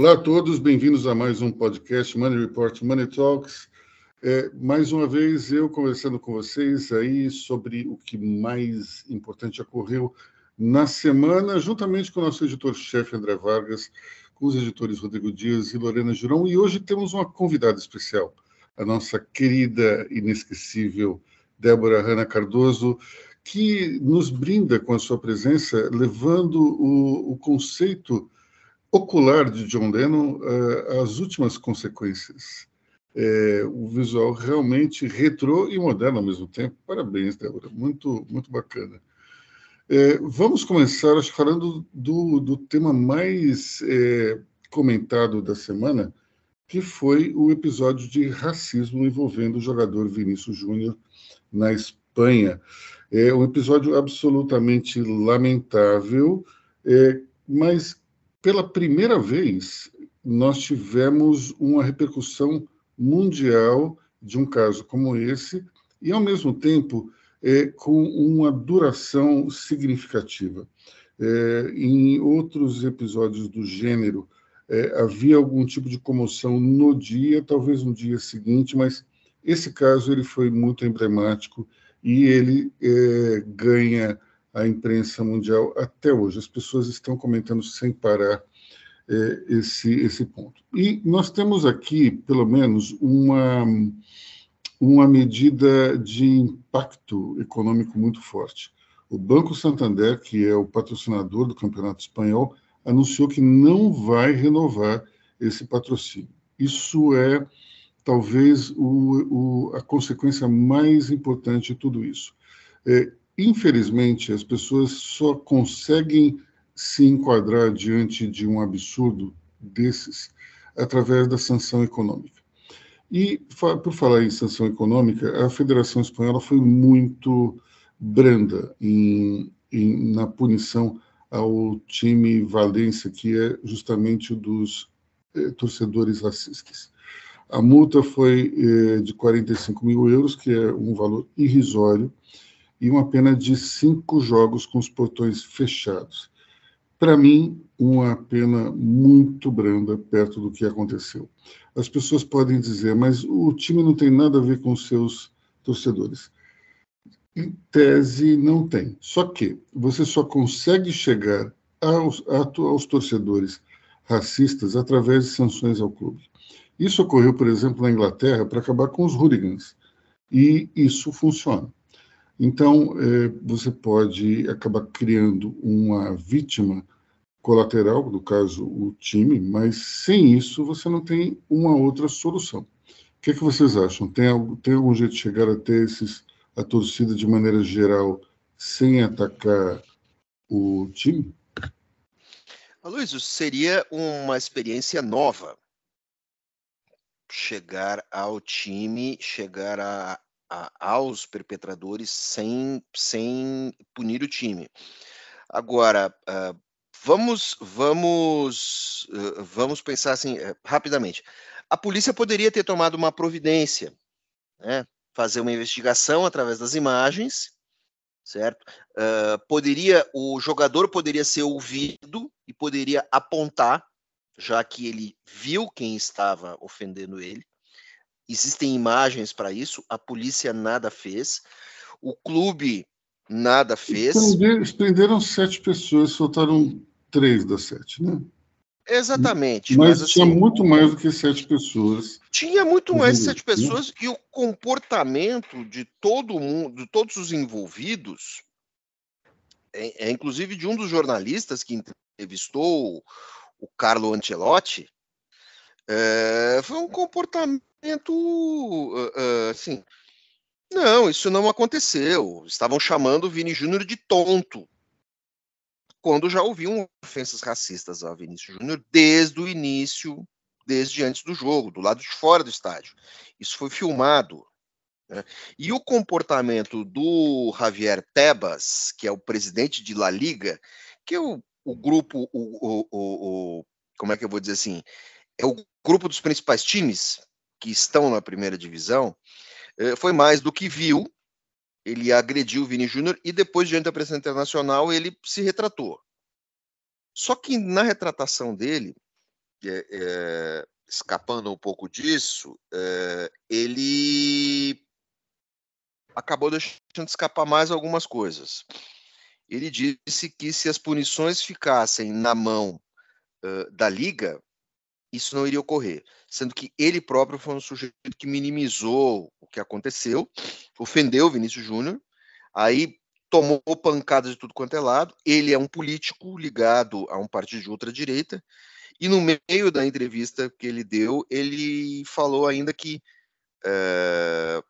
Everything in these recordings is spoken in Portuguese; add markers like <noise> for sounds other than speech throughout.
Olá a todos, bem-vindos a mais um podcast Money Report Money Talks. É, mais uma vez eu conversando com vocês aí sobre o que mais importante ocorreu na semana, juntamente com o nosso editor-chefe André Vargas, com os editores Rodrigo Dias e Lorena Girão. E hoje temos uma convidada especial, a nossa querida, inesquecível Débora Hanna Cardoso, que nos brinda com a sua presença, levando o, o conceito ocular de John Lennon uh, as últimas consequências. É, o visual realmente retrô e moderno ao mesmo tempo. Parabéns, Débora, muito, muito bacana. É, vamos começar acho, falando do, do tema mais é, comentado da semana, que foi o episódio de racismo envolvendo o jogador Vinícius Júnior na Espanha. É um episódio absolutamente lamentável, é, mas pela primeira vez, nós tivemos uma repercussão mundial de um caso como esse, e, ao mesmo tempo, é, com uma duração significativa. É, em outros episódios do gênero, é, havia algum tipo de comoção no dia, talvez no dia seguinte, mas esse caso ele foi muito emblemático e ele é, ganha a imprensa mundial até hoje. As pessoas estão comentando sem parar é, esse, esse ponto. E nós temos aqui, pelo menos, uma, uma medida de impacto econômico muito forte. O Banco Santander, que é o patrocinador do Campeonato Espanhol, anunciou que não vai renovar esse patrocínio. Isso é talvez o, o, a consequência mais importante de tudo isso. É, Infelizmente, as pessoas só conseguem se enquadrar diante de um absurdo desses através da sanção econômica. E, por falar em sanção econômica, a Federação Espanhola foi muito branda em, em, na punição ao time Valência, que é justamente dos eh, torcedores racistas. A multa foi eh, de 45 mil euros, que é um valor irrisório, e uma pena de cinco jogos com os portões fechados. Para mim, uma pena muito branda perto do que aconteceu. As pessoas podem dizer, mas o time não tem nada a ver com seus torcedores. Em tese, não tem. Só que você só consegue chegar aos, aos torcedores racistas através de sanções ao clube. Isso ocorreu, por exemplo, na Inglaterra para acabar com os hooligans. E isso funciona. Então, é, você pode acabar criando uma vítima colateral, no caso o time, mas sem isso você não tem uma outra solução. O que, é que vocês acham? Tem, tem algum jeito de chegar até esses, a torcida de maneira geral sem atacar o time? Luiz, seria uma experiência nova chegar ao time, chegar a, a, aos perpetradores sem, sem punir o time. Agora, uh, vamos, vamos, uh, vamos pensar assim uh, rapidamente. A polícia poderia ter tomado uma providência, né? Fazer uma investigação através das imagens, certo? poderia, o jogador poderia ser ouvido e poderia apontar, já que ele viu quem estava ofendendo ele. Existem imagens para isso, a polícia nada fez, o clube nada fez. Prenderam sete pessoas, soltaram três das sete, né? Exatamente. Mas, mas tinha assim, muito mais do que sete pessoas. Tinha muito mais de sete pessoas né? e o comportamento de todo mundo, de todos os envolvidos, é, é, inclusive de um dos jornalistas que entrevistou o Carlo Ancelotti, é, foi um comportamento uh, assim. Não, isso não aconteceu. Estavam chamando o Vini Júnior de tonto. Quando já ouviam ofensas racistas ao Vinícius Júnior desde o início, desde antes do jogo, do lado de fora do estádio. Isso foi filmado. Né? E o comportamento do Javier Tebas, que é o presidente de La Liga, que é o, o grupo, o, o, o, como é que eu vou dizer assim, é o grupo dos principais times que estão na primeira divisão, é, foi mais do que viu. Ele agrediu o Vini Júnior e depois, diante da presença internacional, ele se retratou. Só que na retratação dele, é, é, escapando um pouco disso, é, ele acabou deixando escapar mais algumas coisas. Ele disse que se as punições ficassem na mão uh, da liga, isso não iria ocorrer, sendo que ele próprio foi um sujeito que minimizou o que aconteceu, ofendeu o Vinícius Júnior, aí tomou pancadas de tudo quanto é lado. Ele é um político ligado a um partido de ultradireita, e no meio da entrevista que ele deu, ele falou ainda que uh,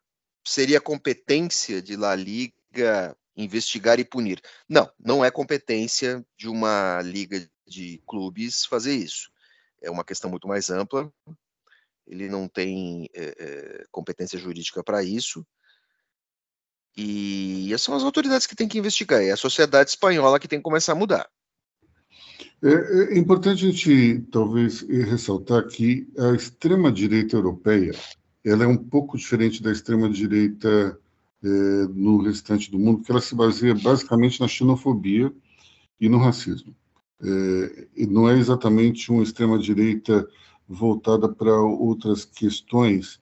seria competência de La Liga investigar e punir. Não, não é competência de uma liga de clubes fazer isso. É uma questão muito mais ampla. Ele não tem é, competência jurídica para isso. E são as autoridades que têm que investigar. É a sociedade espanhola que tem que começar a mudar. É, é importante a gente, talvez, ressaltar que a extrema-direita europeia ela é um pouco diferente da extrema-direita é, no restante do mundo, porque ela se baseia basicamente na xenofobia e no racismo. É, não é exatamente uma extrema-direita voltada para outras questões,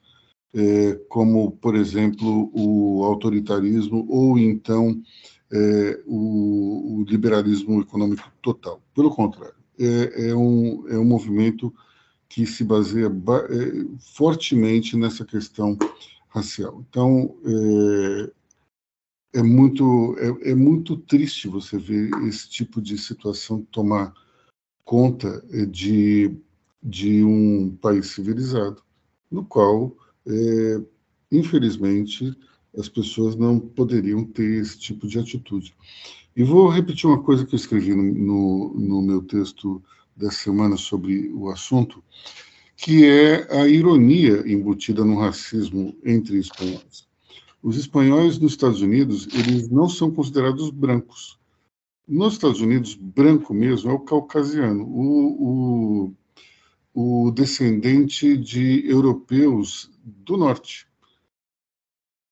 é, como, por exemplo, o autoritarismo ou então é, o, o, liberalismo econômico total. Pelo contrário, é, é um, é um movimento que se baseia é, fortemente nessa questão racial. Então, é, é muito, é, é, muito triste você ver esse tipo de situação tomar conta de, de um país civilizado, no qual, é, infelizmente, as pessoas não poderiam ter esse tipo de atitude. E vou repetir uma coisa que eu escrevi no, no, no meu texto da semana sobre o assunto, que é a ironia embutida no racismo entre espanhóis. Os espanhóis nos Estados Unidos, eles não são considerados brancos. Nos Estados Unidos, branco mesmo é o caucasiano, o, o, o descendente de europeus do norte.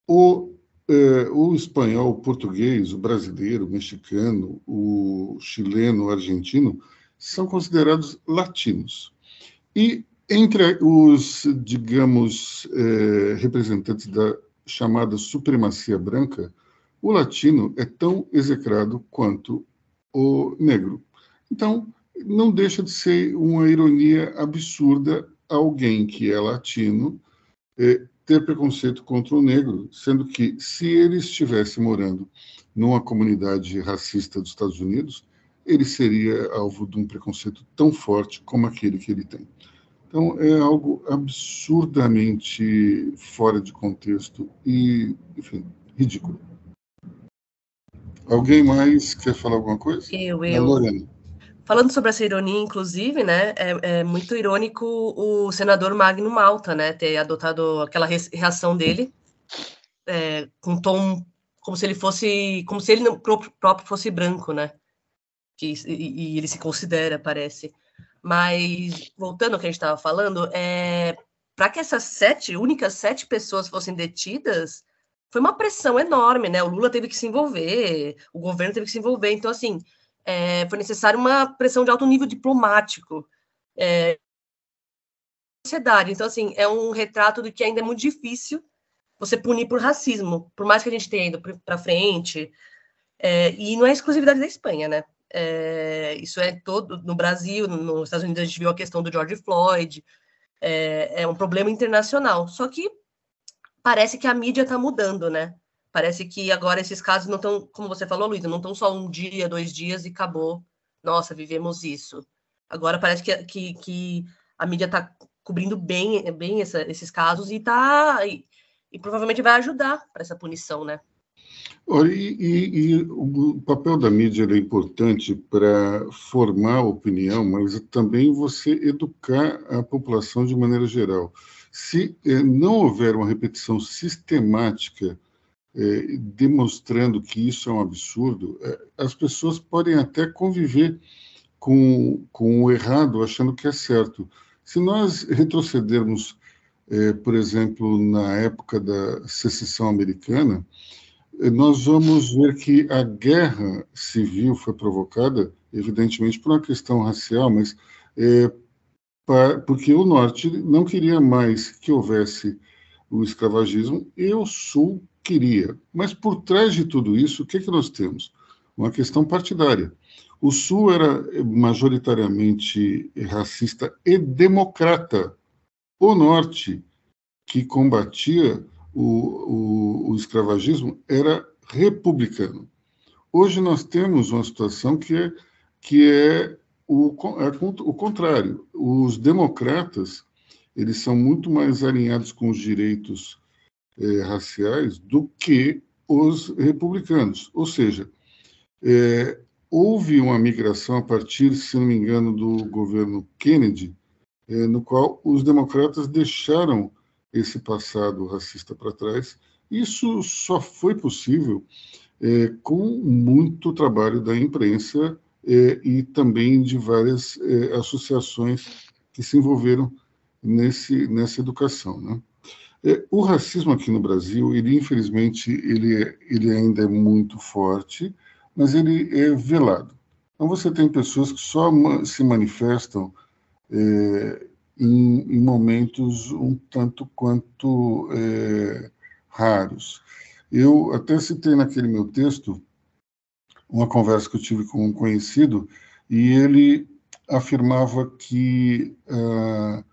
O, eh, o espanhol, o português, o brasileiro, o mexicano, o chileno, o argentino são considerados latinos. E entre os, digamos, eh, representantes da chamada supremacia branca, o latino é tão execrado quanto o negro. Então, não deixa de ser uma ironia absurda alguém que é latino eh, ter preconceito contra o negro, sendo que, se ele estivesse morando numa comunidade racista dos Estados Unidos, ele seria alvo de um preconceito tão forte como aquele que ele tem. Então, é algo absurdamente fora de contexto e, enfim, ridículo. Alguém mais quer falar alguma coisa? Eu, eu. Lorena. Falando sobre essa ironia, inclusive, né, é, é, muito irônico o senador Magno Malta, né, ter adotado aquela reação dele é, com tom como se ele fosse, como se ele próprio fosse branco, né? que e, e ele se considera, parece. Mas, voltando ao que a gente estava falando, é, para que essas sete, únicas sete pessoas fossem detidas, foi uma pressão enorme, né? O Lula teve que se envolver, o governo teve que se envolver. Então, assim, é, foi necessário uma pressão de alto nível diplomático. É, sociedade. Então, assim, é um retrato do que ainda é muito difícil você punir por racismo, por mais que a gente tenha ido para frente. É, e não é exclusividade da Espanha, né? É, isso é todo no Brasil, nos Estados Unidos a gente viu a questão do George Floyd, é, é um problema internacional. Só que parece que a mídia está mudando, né? Parece que agora esses casos não estão, como você falou, Luísa, não estão só um dia, dois dias e acabou. Nossa, vivemos isso. Agora parece que, que, que a mídia está cobrindo bem, bem essa, esses casos e tá e, e provavelmente vai ajudar para essa punição, né? Olha, e, e, e, o papel da mídia é importante para formar opinião, mas também você educar a população de maneira geral. Se eh, não houver uma repetição sistemática eh, demonstrando que isso é um absurdo, eh, as pessoas podem até conviver com, com o errado achando que é certo. Se nós retrocedermos é, por exemplo, na época da secessão americana, é, nós vamos ver que a guerra civil foi provocada, evidentemente, por uma questão racial, mas é, para, porque o Norte não queria mais que houvesse o escravagismo e o Sul queria. Mas por trás de tudo isso, o que, que nós temos? Uma questão partidária. O Sul era majoritariamente racista e democrata. O Norte, que combatia o, o, o escravagismo, era republicano. Hoje nós temos uma situação que é, que é o, é o contrário. Os democratas eles são muito mais alinhados com os direitos é, raciais do que os republicanos. Ou seja, é, houve uma migração a partir, se não me engano, do governo Kennedy, é, no qual os democratas deixaram esse passado racista para trás. Isso só foi possível com muito trabalho da imprensa e também de várias associações que se envolveram nesse, nessa educação. Né? É, o racismo aqui no Brasil, ele infelizmente, ele, é, ele ainda é muito forte, mas ele é velado. Então você tem pessoas que só se manifestam é, em, em, momentos um tanto quanto é, raros. Eu até citei naquele meu texto uma conversa que eu tive com um conhecido e ele afirmava que uh,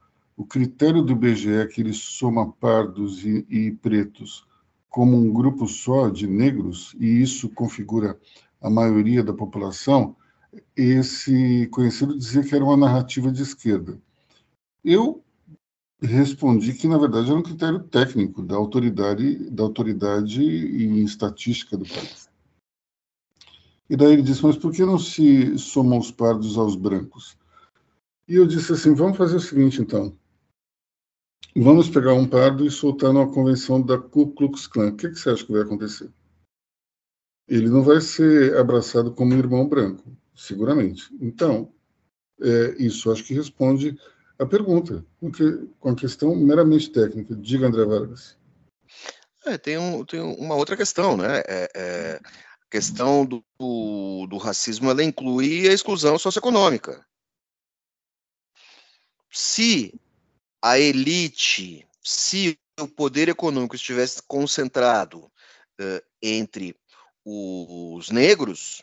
o critério do IBGE, que ele soma pardos e, e pretos como um grupo só de negros, e isso configura a maioria da população, esse conhecido dizia que era uma narrativa de esquerda. Eu respondi que na verdade era um critério técnico da autoridade da autoridade em estatística do país. E daí ele disse: mas por que não se somam os pardos aos brancos? E eu disse assim: vamos fazer o seguinte então. Vamos pegar um pardo e soltar numa convenção da Ku Klux Klan. O que, que você acha que vai acontecer? Ele não vai ser abraçado como irmão branco, seguramente. Então, é, isso acho que responde a pergunta, com a questão meramente técnica. Diga, André Vargas. É, tem, um, tem uma outra questão, né? É, é, a questão do, do, do racismo ela inclui a exclusão socioeconômica. Se a elite, se o poder econômico estivesse concentrado uh, entre os negros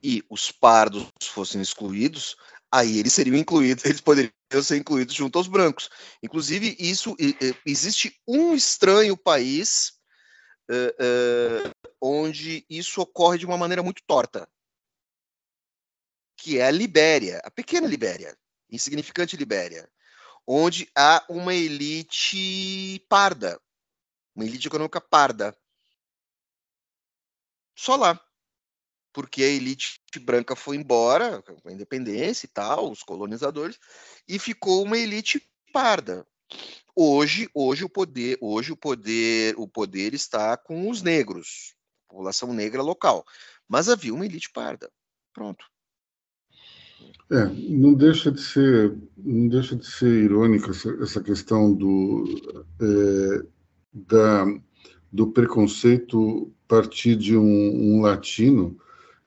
e os pardos fossem excluídos, aí eles seriam incluídos, eles poderiam ser incluídos junto aos brancos. Inclusive, isso existe um estranho país uh, uh, onde isso ocorre de uma maneira muito torta, que é a Libéria, a pequena Libéria, insignificante Libéria onde há uma elite parda, uma elite econômica parda. Só lá. Porque a elite branca foi embora, com a independência e tal, os colonizadores, e ficou uma elite parda. Hoje, hoje o poder, hoje o poder, o poder está com os negros, população negra local. Mas havia uma elite parda. Pronto. É, não deixa de ser, não deixa de ser irônica essa, essa questão do, é, da, do preconceito partir de um, um latino,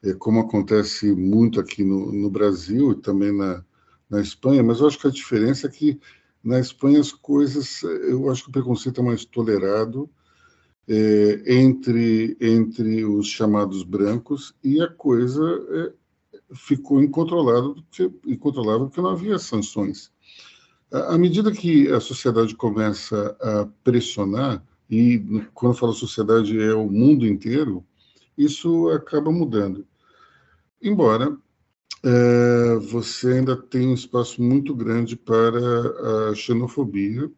é, como acontece muito aqui no, no Brasil e também na, na Espanha, mas eu acho que a diferença é que na Espanha as coisas, eu acho que o preconceito é mais tolerado é, entre, entre os chamados brancos e a coisa é, ficou incontrolável, incontrolável porque não havia sanções. À medida que a sociedade começa a pressionar, e quando eu falo sociedade é o mundo inteiro, isso acaba mudando. Embora é, você ainda tem um espaço muito grande para a xenofobia,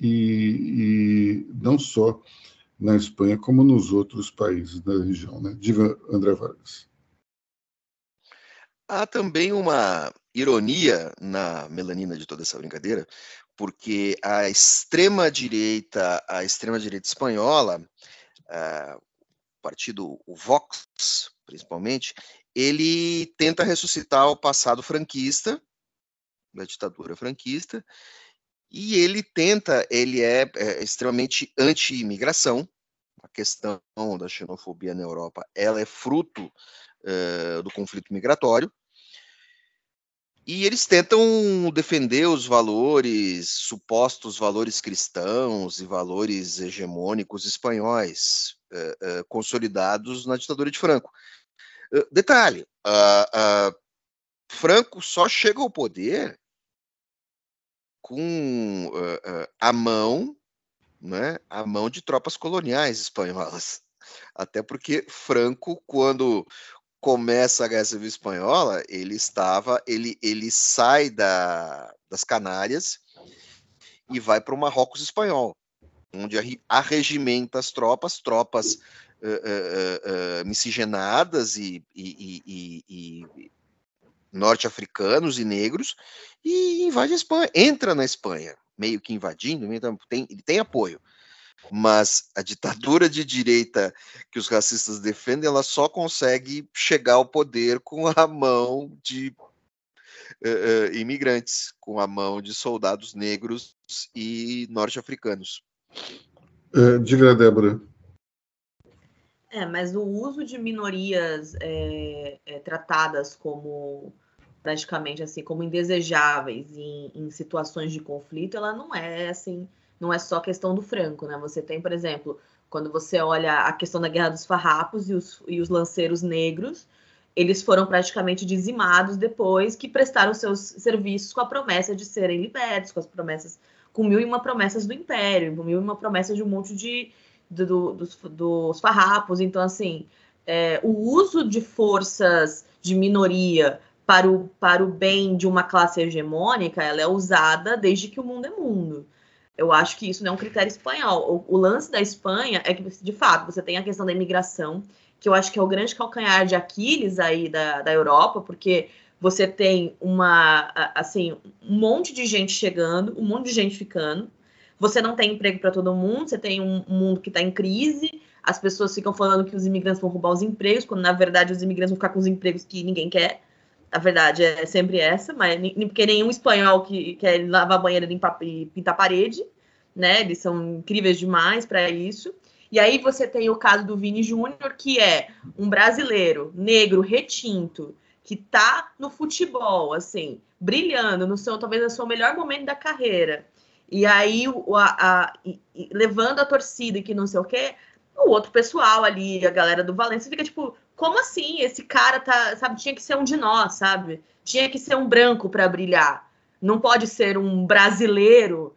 e, e não só na Espanha, como nos outros países da região. Né? Diga, André Vargas. Há também uma ironia na melanina de toda essa brincadeira, porque a extrema direita, a extrema direita espanhola, uh, o partido o Vox, principalmente, ele tenta ressuscitar o passado franquista, da ditadura franquista, E ele tenta, ele é, é extremamente anti-imigração. A questão da xenofobia na Europa, ela é fruto uh, do conflito migratório. E eles tentam defender os valores, supostos valores cristãos e valores hegemônicos espanhóis, uh, uh, consolidados na ditadura de Franco. Detalhe: Franco só chega ao poder com a mão, né, a mão de tropas coloniais espanholas. Até porque Franco, quando começa a Guerra Civil Espanhola, ele estava, ele, ele sai da, das Canárias e vai para o Marrocos espanhol, onde arregimenta as tropas, tropas uh, uh, uh, miscigenadas e, e, e, e norte-africanos e negros, e invade a Espanha, entra na Espanha, meio que invadindo, tem, ele tem apoio mas a ditadura de direita que os racistas defendem, ela só consegue chegar ao poder com a mão de uh, uh, imigrantes, com a mão de soldados negros e norte-africanos. Uh, diga, Débora. É, mas o uso de minorias é, é, tratadas como praticamente assim como indesejáveis em, em situações de conflito, ela não é assim não é só questão do Franco, né? Você tem, por exemplo, quando você olha a questão da Guerra dos Farrapos e os, e os lanceiros negros, eles foram praticamente dizimados depois que prestaram seus serviços com a promessa de serem libertos, com as promessas, com mil e uma promessas do Império, com mil e uma promessas de um monte de do, do, dos, dos farrapos. Então, assim, é, o uso de forças de minoria para o, para o bem de uma classe hegemônica, ela é usada desde que o mundo é mundo. Eu acho que isso não é um critério espanhol. O, o, lance da Espanha é que, de fato, você tem a questão da imigração, que eu acho que é o grande calcanhar de Aquiles aí da, da Europa, porque você tem uma, assim, um monte de gente chegando, um monte de gente ficando. Você não tem emprego para todo mundo, você tem um mundo que está em crise. As pessoas ficam falando que os imigrantes vão roubar os empregos, quando na verdade os imigrantes vão ficar com os empregos que ninguém quer. A verdade é sempre essa, mas porque nenhum espanhol que quer lavar banheira e pintar parede, né? Eles são incríveis demais para isso. E aí você tem o caso do Vini Júnior, que é um brasileiro negro retinto que tá no futebol, assim, brilhando, no seu talvez no seu melhor momento da carreira. E aí o, a, a e, e, levando a torcida e que não sei o quê, o outro pessoal ali, a galera do Valência fica tipo, como assim? Esse cara tá, sabe, tinha que ser um de nós, sabe? Tinha que ser um branco para brilhar. Não pode ser um brasileiro,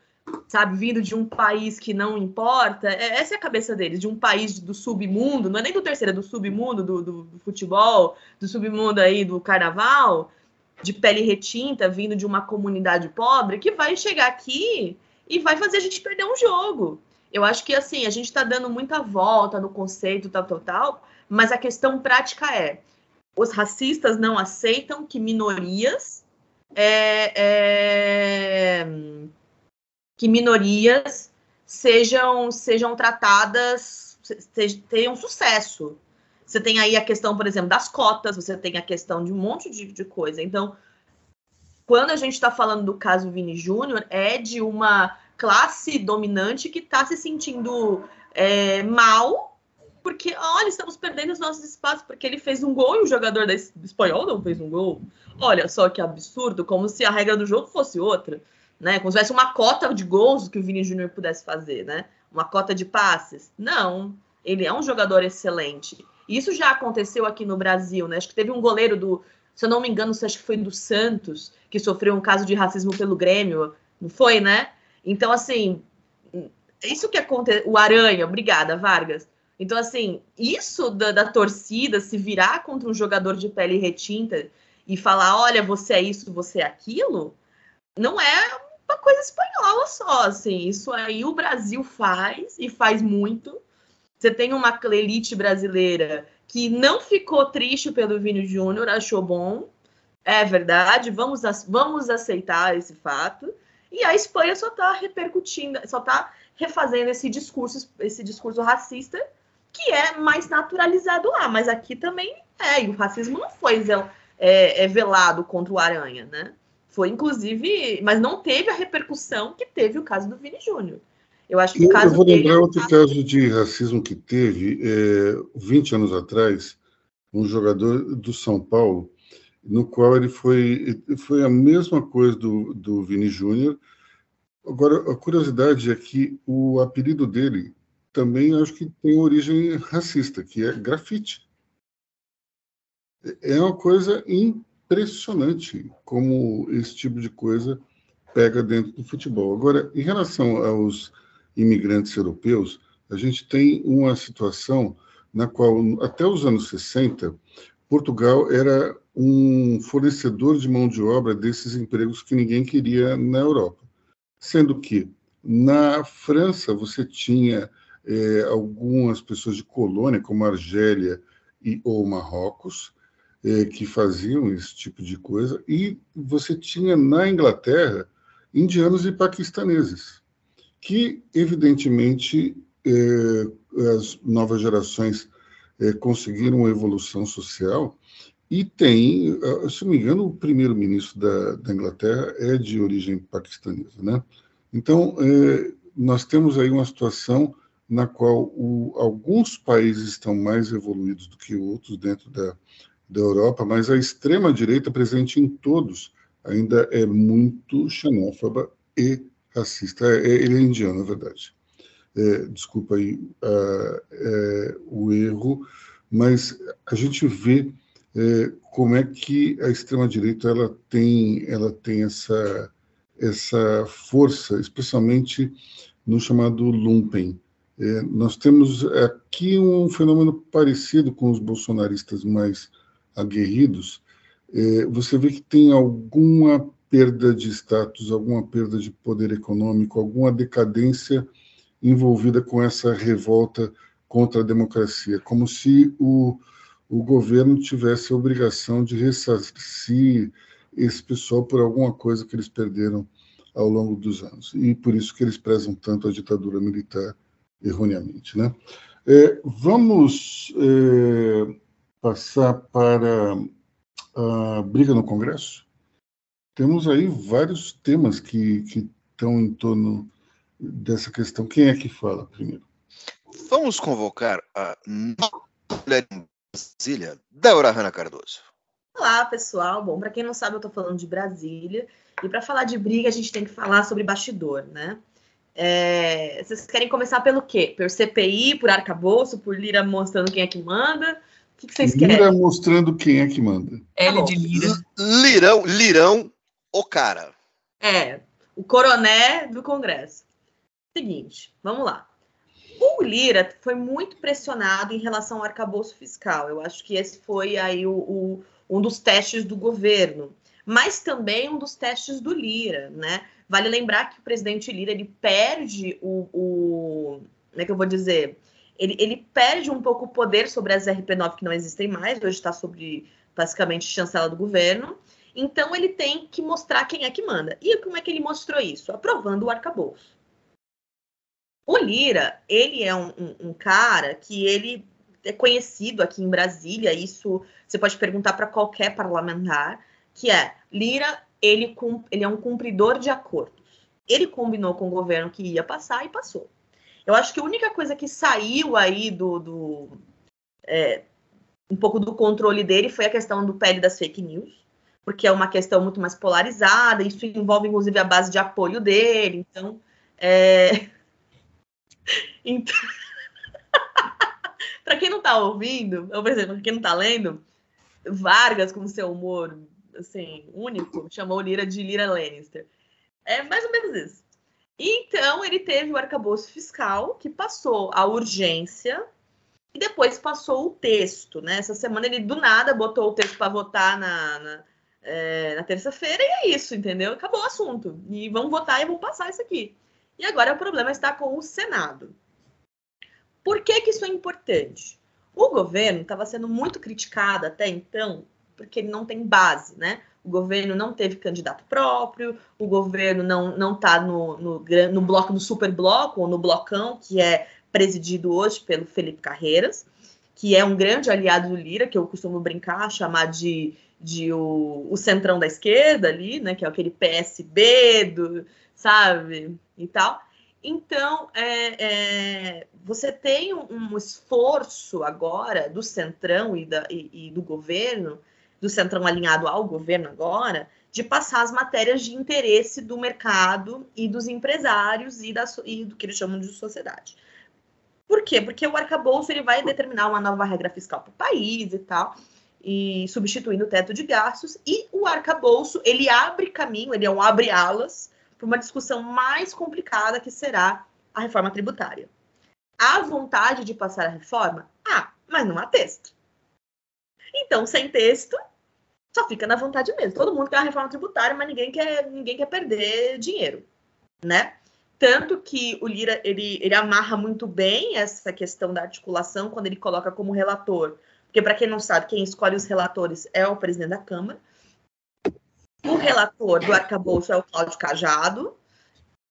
sabe, vindo de um país que não importa. É, essa é a cabeça deles, de um país do submundo, não é nem do terceiro, é do submundo do, do, do futebol, do submundo aí do carnaval, de pele retinta, vindo de uma comunidade pobre, que vai chegar aqui e vai fazer a gente perder um jogo. Eu acho que assim, a gente está dando muita volta no conceito tal, tal, tal, mas a questão prática é: os racistas não aceitam que minorias é, é, que minorias sejam sejam tratadas tenham sucesso. Você tem aí a questão, por exemplo, das cotas, você tem a questão de um monte de, de coisa. Então, quando a gente está falando do caso Vini Júnior, é de uma classe dominante que está se sentindo é, mal porque, olha, estamos perdendo os nossos espaços, porque ele fez um gol e o jogador da espanhol não fez um gol. Olha só que absurdo, como se a regra do jogo fosse outra, né? Como se tivesse uma cota de gols que o Vini Júnior pudesse fazer, né? Uma cota de passes. Não, ele é um jogador excelente. Isso já aconteceu aqui no Brasil, né? Acho que teve um goleiro do, se eu não me engano, acho que foi do Santos, que sofreu um caso de racismo pelo Grêmio, não foi, né? Então, assim, isso que aconteceu. O Aranha, obrigada, Vargas. Então, assim, isso da, da, torcida se virar contra um jogador de pele retinta e falar, olha, você é isso, você é aquilo, não é uma coisa espanhola só, assim. Isso aí o Brasil faz e faz muito. Você tem uma elite brasileira que não ficou triste pelo Vini Júnior, achou bom. É verdade, vamos, vamos aceitar esse fato. E a Espanha só está repercutindo, só está refazendo esse discurso, esse discurso racista que é mais naturalizado lá, mas aqui também é, e o racismo não foi é, é velado contra o aranha, né? Foi, inclusive, mas não teve a repercussão que teve o caso do Vini Júnior. Eu acho que o caso Eu vou lembrar é outro caso de racismo que teve, é, 20 anos atrás, um jogador do São Paulo, no qual ele foi, foi a mesma coisa do, do Vini Júnior. Agora, a curiosidade é que o apelido dele também acho que tem origem racista, que é grafite. É uma coisa impressionante como esse tipo de coisa pega dentro do futebol. Agora, em relação aos imigrantes europeus, a gente tem uma situação na qual, até os anos 60, Portugal era um fornecedor de mão de obra desses empregos que ninguém queria na Europa. Sendo que, na França, você tinha é, algumas pessoas de colônia, como Argélia e ou Marrocos, é, que faziam esse tipo de coisa, e você tinha na Inglaterra indianos e paquistaneses que, evidentemente, é, as novas gerações conseguiram uma evolução social e tem, se não me engano, o primeiro-ministro da, da, Inglaterra é de origem paquistanesa, né? Então, é, nós temos aí uma situação na qual o, alguns países estão mais evoluídos do que outros dentro da, da Europa, mas a extrema-direita presente em todos ainda é muito xenófoba e racista. É, é, ele é indiano, na verdade. É, desculpa aí uh, é, o erro, mas a gente vê é, como é que a extrema direita ela tem ela tem essa essa força, especialmente no chamado lumpen. É, nós temos aqui um fenômeno parecido com os bolsonaristas mais aguerridos. você vê que tem alguma perda de status, alguma perda de poder econômico, alguma decadência envolvida com essa revolta contra a democracia, como se o, o governo tivesse a obrigação de ressarcir esse pessoal por alguma coisa que eles perderam ao longo dos anos. E por isso que eles prezam tanto a ditadura militar erroneamente. Né? É, vamos é, passar para a briga no Congresso? temos aí vários temas que, que estão em torno dessa questão. Quem é que fala primeiro? Vamos convocar a mulher em Brasília, Débora Hanna Cardoso. Olá, pessoal. Bom, para quem não sabe, eu estou falando de Brasília. E para falar de briga, a gente tem que falar sobre bastidor, né? É, vocês querem começar pelo quê? Por CPI, por arcabouço, por Lira mostrando quem é que manda? O que, que vocês Lira querem? Lira mostrando quem é que manda. L de Lira. Lirão, Lirão o cara. É, o coroné do Congresso. Seguinte, vamos lá. O Lira foi muito pressionado em relação ao arcabouço fiscal. Eu acho que esse foi aí o, o, um dos testes do governo, mas também um dos testes do Lira, né? Vale lembrar que o presidente Lira ele perde o, o como é que eu vou dizer? Ele, ele perde um pouco o poder sobre as RP9 que não existem mais, hoje está sobre basicamente chancela do governo, então ele tem que mostrar quem é que manda. E como é que ele mostrou isso? Aprovando o arcabouço. O Lira, ele é um, um, um cara que ele é conhecido aqui em Brasília, isso você pode perguntar para qualquer parlamentar, que é Lira, ele, ele é um cumpridor de acordos. Ele combinou com o governo que ia passar e passou. Eu acho que a única coisa que saiu aí do, do é, um pouco do controle dele foi a questão do pele das fake news porque é uma questão muito mais polarizada, isso envolve inclusive a base de apoio dele, então. É... <laughs> então... <laughs> para quem não está ouvindo, ou por exemplo, para quem não está lendo, Vargas, com seu humor assim, único, chamou Lira de Lira Lannister. É mais ou menos isso. Então, ele teve o arcabouço fiscal, que passou a urgência e depois passou o texto, né? Essa semana ele do nada botou o texto para votar na, na é, na terça-feira e é isso, entendeu? Acabou o assunto. E vamos votar e vamos passar isso aqui. E agora o problema está com o Senado. Por que, que isso é importante? O governo estava sendo muito criticado até então, porque ele não tem base, né? O governo não teve candidato próprio, o governo não está no, no, no bloco, no super bloco, ou no blocão, que é presidido hoje pelo Felipe Carreiras, que é um grande aliado do Lira, que eu costumo brincar, chamar de de o, o centrão da esquerda ali, né, que é aquele PSB, do, sabe, e tal. Então, é, é, você tem um, um, esforço agora do centrão e, da, e, e do governo, do centrão alinhado ao governo agora, de passar as matérias de interesse do mercado e dos empresários e, da, e do que eles chamam de sociedade. Por quê? Porque o arcabouço ele vai determinar uma nova regra fiscal para o país e tal e substituindo o teto de gastos. E o arcabouço, ele abre caminho, ele é um abre-alas para uma discussão mais complicada que será a reforma tributária. Há vontade de passar a reforma? Ah, mas não há texto. Então, sem texto, só fica na vontade mesmo. Todo mundo quer a reforma tributária, mas ninguém quer, ninguém quer perder dinheiro, né? Tanto que o Lira, ele, ele amarra muito bem essa questão da articulação quando ele coloca como relator porque, para quem não sabe, quem escolhe os relatores é o presidente da Câmara. O relator do arcabouço é o Cláudio Cajado,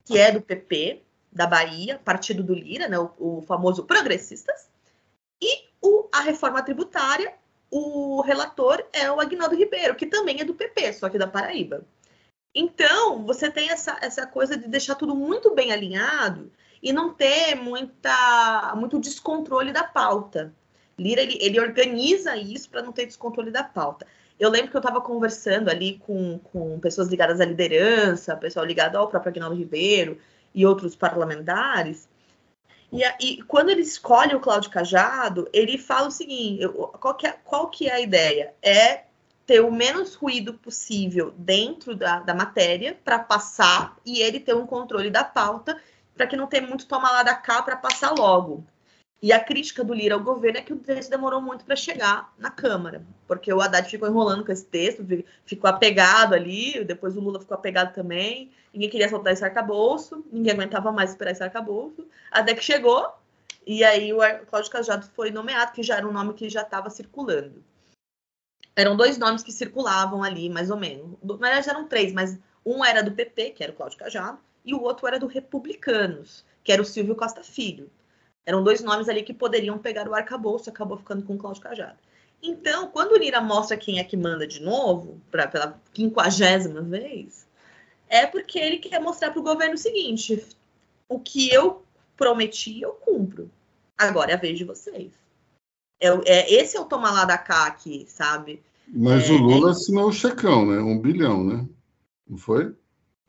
que é do PP, da Bahia, partido do Lira, né, o, o famoso Progressistas. E o, a reforma tributária, o relator é o Agnaldo Ribeiro, que também é do PP, só que da Paraíba. Então, você tem essa, essa coisa de deixar tudo muito bem alinhado e não ter muita, muito descontrole da pauta. Lira ele, ele organiza isso para não ter descontrole da pauta. Eu lembro que eu estava conversando ali com, com pessoas ligadas à liderança, pessoal ligado ao próprio Aguinaldo Ribeiro e outros parlamentares. E, e quando ele escolhe o Cláudio Cajado, ele fala o seguinte: qual que, é, qual que é a ideia? É ter o menos ruído possível dentro da, da matéria para passar e ele ter um controle da pauta para que não tenha muito toma lá da cá para passar logo. E a crítica do Lira ao governo é que o texto demorou muito para chegar na Câmara, porque o Haddad ficou enrolando com esse texto, ficou apegado ali, depois o Lula ficou apegado também, ninguém queria soltar esse arcabouço, ninguém aguentava mais esperar esse arcabouço, até que chegou, e aí o Cláudio Cajado foi nomeado, que já era um nome que já estava circulando. Eram dois nomes que circulavam ali, mais ou menos. Na verdade, eram três, mas um era do PP, que era o Cláudio Cajado, e o outro era do Republicanos, que era o Silvio Costa Filho. Eram dois nomes ali que poderiam pegar o arcabouço, acabou ficando com o Cláudio Cajado. Então, quando o Lira mostra quem é que manda de novo, pra, pela quinquagésima vez, é porque ele quer mostrar para o governo o seguinte: o que eu prometi, eu cumpro. Agora é a vez de vocês. É, é, esse é o tomar lá da cá aqui, sabe? Mas é, o Lula é assinou o checão, né? Um bilhão, né? Não foi?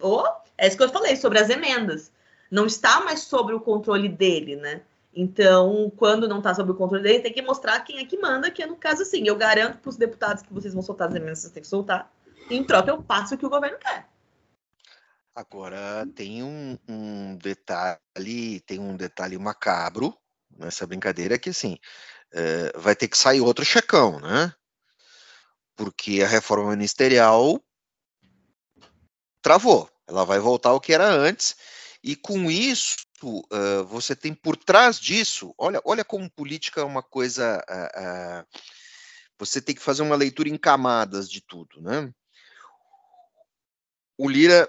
Oh, é isso que eu falei sobre as emendas. Não está mais sobre o controle dele, né? Então, quando não está sob o controle dele, tem que mostrar quem é que manda, que é no caso assim, eu garanto para os deputados que vocês vão soltar as emendas, vocês têm que soltar. Em troca, eu passo o que o governo quer. Agora tem um, um detalhe, tem um detalhe macabro nessa brincadeira que assim é, vai ter que sair outro checão, né? Porque a reforma ministerial travou. Ela vai voltar ao que era antes, e com isso uh, você tem por trás disso, olha, olha como política é uma coisa. Uh, uh, você tem que fazer uma leitura em camadas de tudo, né? O Lira,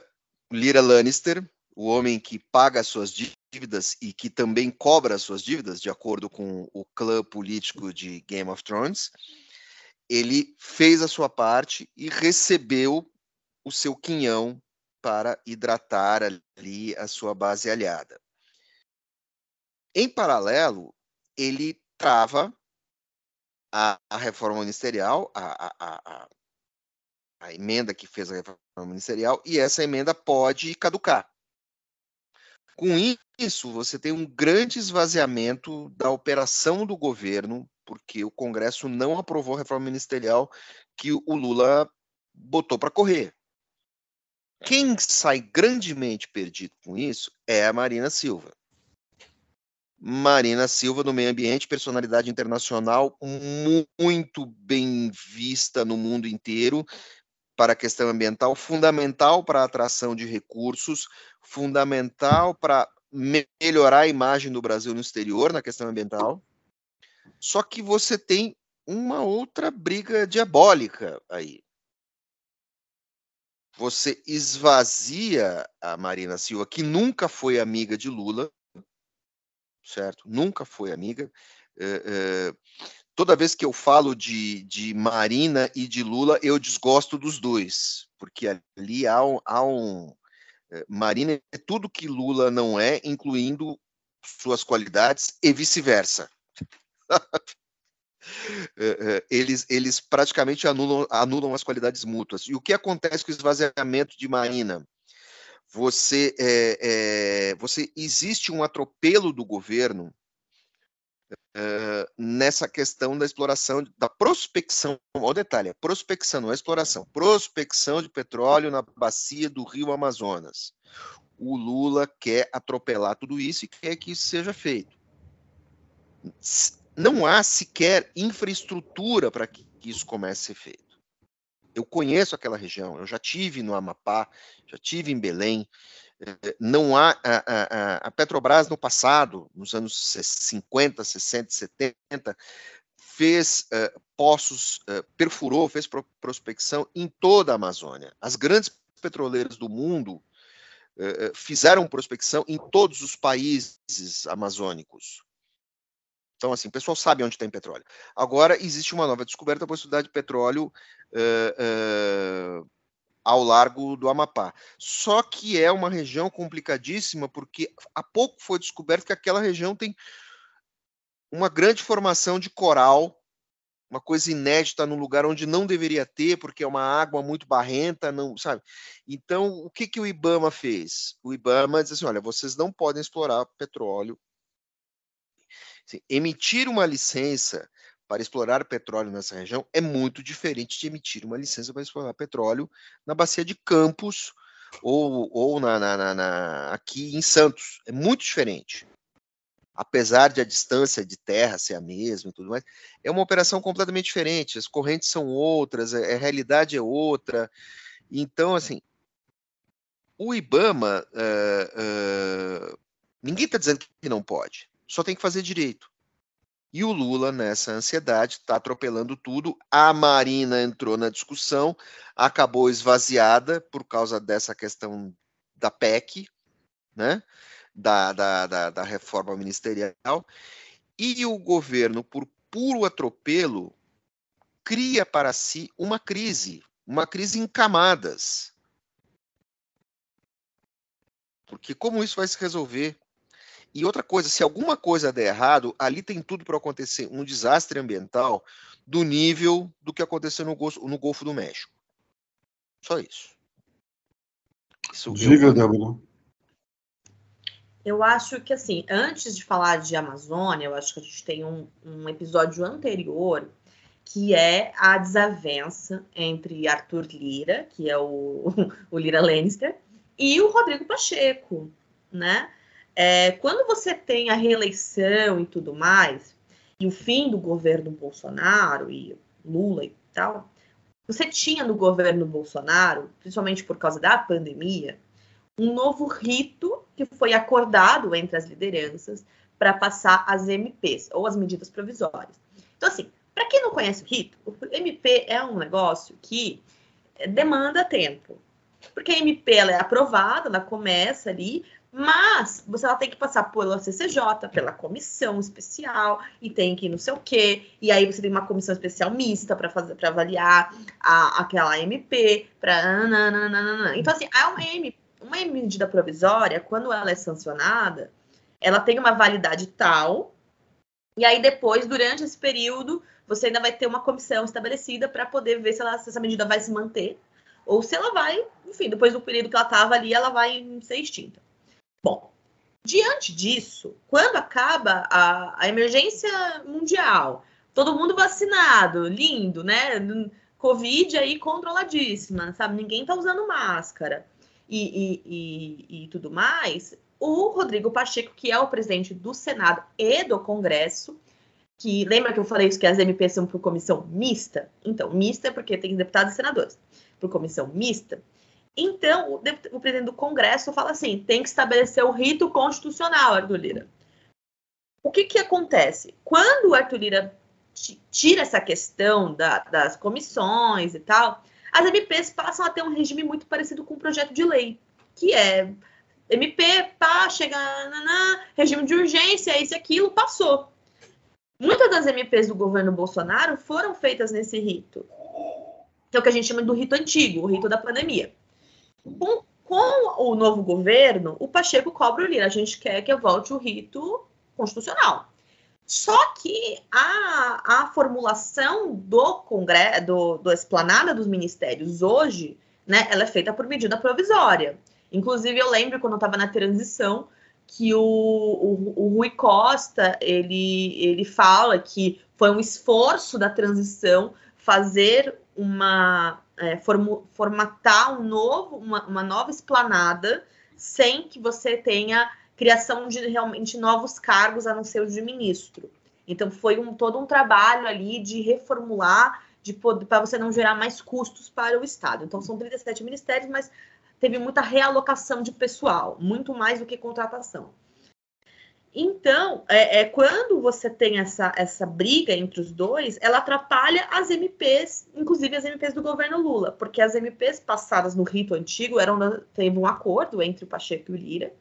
Lira Lannister, o homem que paga as suas dívidas e que também cobra as suas dívidas, de acordo com o clã político de Game of Thrones, ele fez a sua parte e recebeu o seu quinhão para hidratar ali a sua base aliada. Em paralelo, ele trava a, a reforma ministerial, a, a, a, emenda que fez a reforma ministerial, e essa emenda pode caducar. Com isso, você tem um grande esvaziamento da operação do governo, porque o Congresso não aprovou a reforma ministerial que o Lula botou para correr. Quem sai grandemente perdido com isso é a Marina Silva. Marina Silva no meio ambiente, personalidade internacional muito bem vista no mundo inteiro para a questão ambiental, fundamental para a atração de recursos, fundamental para melhorar a imagem do Brasil no exterior na questão ambiental. Só que você tem uma outra briga diabólica aí. Você esvazia a Marina Silva, que nunca foi amiga de Lula, certo? Nunca foi amiga. Uh, uh, toda vez que eu falo de, de Marina e de Lula, eu desgosto dos dois, porque ali há um, há um é, Marina é tudo que Lula não é, incluindo suas qualidades e vice-versa. É, <laughs> eles, eles praticamente anulam, anulam as qualidades mútuas. E o que acontece com o esvaziamento de Marina? Você, é, é, você existe um atropelo do governo nessa questão da exploração, da prospecção, olha o detalhe, prospecção, não é exploração, prospecção de petróleo na bacia do rio Amazonas. O Lula quer atropelar tudo isso e quer que isso seja feito. Não há sequer infraestrutura para que isso comece a ser feito. Eu conheço aquela região, eu já tive no Amapá, já tive em Belém, não há a, a, a, Petrobras no passado, nos anos 50, 60, 70, fez uh, poços, uh, perfurou, fez prospecção em toda a Amazônia. As grandes petroleiras do mundo uh, fizeram prospecção em todos os países amazônicos. Então, assim, o pessoal sabe onde tem petróleo. Agora, existe uma nova descoberta, a possibilidade de petróleo ao largo do Amapá. Só que é uma região complicadíssima, porque há pouco foi descoberto que aquela região tem uma grande formação de coral, uma coisa inédita num lugar onde não deveria ter, porque é uma água muito barrenta, não, sabe? Então, o que que o IBAMA fez? O IBAMA diz assim, olha, vocês não podem explorar petróleo. Assim, emitir uma licença para explorar petróleo nessa região é muito diferente de emitir uma licença para explorar petróleo na bacia de Campos ou, ou na, na, na, aqui em Santos. É muito diferente. Apesar de a distância de terra ser a mesma e tudo mais, é uma operação completamente diferente. As correntes são outras, a, a realidade é outra. Então, assim, o IBAMA, uh, uh, ninguém está dizendo que não pode, só tem que fazer direito. E o Lula, nessa ansiedade, está atropelando tudo. A Marina entrou na discussão, acabou esvaziada por causa dessa questão da PEC, né? da, da, da, da reforma ministerial. E o governo, por puro atropelo, cria para si uma crise, uma crise em camadas. Porque como isso vai se resolver? E outra coisa, se alguma coisa der errado, ali tem tudo para acontecer um desastre ambiental do nível do que aconteceu no Golfo, no Golfo do México. Só isso. isso Diga, eu... Débora. Eu acho que, assim, antes de falar de Amazônia, eu acho que a gente tem um, um episódio anterior que é a desavença entre Arthur Lira, que é o, <laughs> o Lira Lannister, e o Rodrigo Pacheco, né? É, quando você tem a reeleição e tudo mais, e o fim do governo Bolsonaro e Lula e tal, você tinha no governo Bolsonaro, principalmente por causa da pandemia, um novo rito que foi acordado entre as lideranças para passar as MPs, ou as medidas provisórias. Então, assim, para quem não conhece o rito, o MP é um negócio que demanda tempo. Porque a MP ela é aprovada, ela começa ali, mas você ela tem que passar pela CCJ, pela comissão especial, e tem que não sei o quê. E aí você tem uma comissão especial mista para fazer para avaliar a, aquela MP, para Então, assim, há uma, M, uma medida provisória, quando ela é sancionada, ela tem uma validade tal, e aí depois, durante esse período, você ainda vai ter uma comissão estabelecida para poder ver se, ela, se essa medida vai se manter, ou se ela vai, enfim, depois do período que ela estava ali, ela vai ser extinta. Bom, diante disso, quando acaba a, a emergência mundial, todo mundo vacinado, lindo, né? Covid aí controladíssima, sabe? Ninguém tá usando máscara e, e, e, e, tudo mais. O Rodrigo Pacheco, que é o presidente do Senado e do Congresso, que lembra que eu falei isso que as MPs são por comissão mista? Então, mista é porque tem deputados e senadores. Por comissão mista, então, o, o, presidente do Congresso fala assim: tem que estabelecer o rito constitucional, Arthur Lira. O que, que acontece? Quando o Arthur Lira tira essa questão da, das comissões e tal, as MPs passam a ter um regime muito parecido com o projeto de lei, que é MP, pá, chega, regime de urgência, isso e aquilo, passou. Muitas das MPs do governo Bolsonaro foram feitas nesse rito, que é o que a gente chama do rito antigo, o rito da pandemia. Com, com o novo governo, o Pacheco cobra o Lira. A gente quer que volte o rito constitucional. Só que a, a formulação do Congresso, do, do Esplanada dos Ministérios hoje, né, ela é feita por medida provisória. Inclusive, eu lembro quando eu estava na transição que o, o, o, Rui Costa ele, ele fala que foi um esforço da transição fazer uma é, formatar um novo, uma, uma nova esplanada sem que você tenha criação de realmente novos cargos a não ser o de ministro. Então foi um, todo um trabalho ali de reformular, de para você não gerar mais custos para o Estado. Então são 37 ministérios, mas teve muita realocação de pessoal, muito mais do que contratação. Então, é, é, quando você tem essa, essa briga entre os dois, ela atrapalha as MPs, inclusive as MPs do governo Lula, porque as MPs passadas no rito antigo eram teve um acordo entre o Pacheco e o Lira,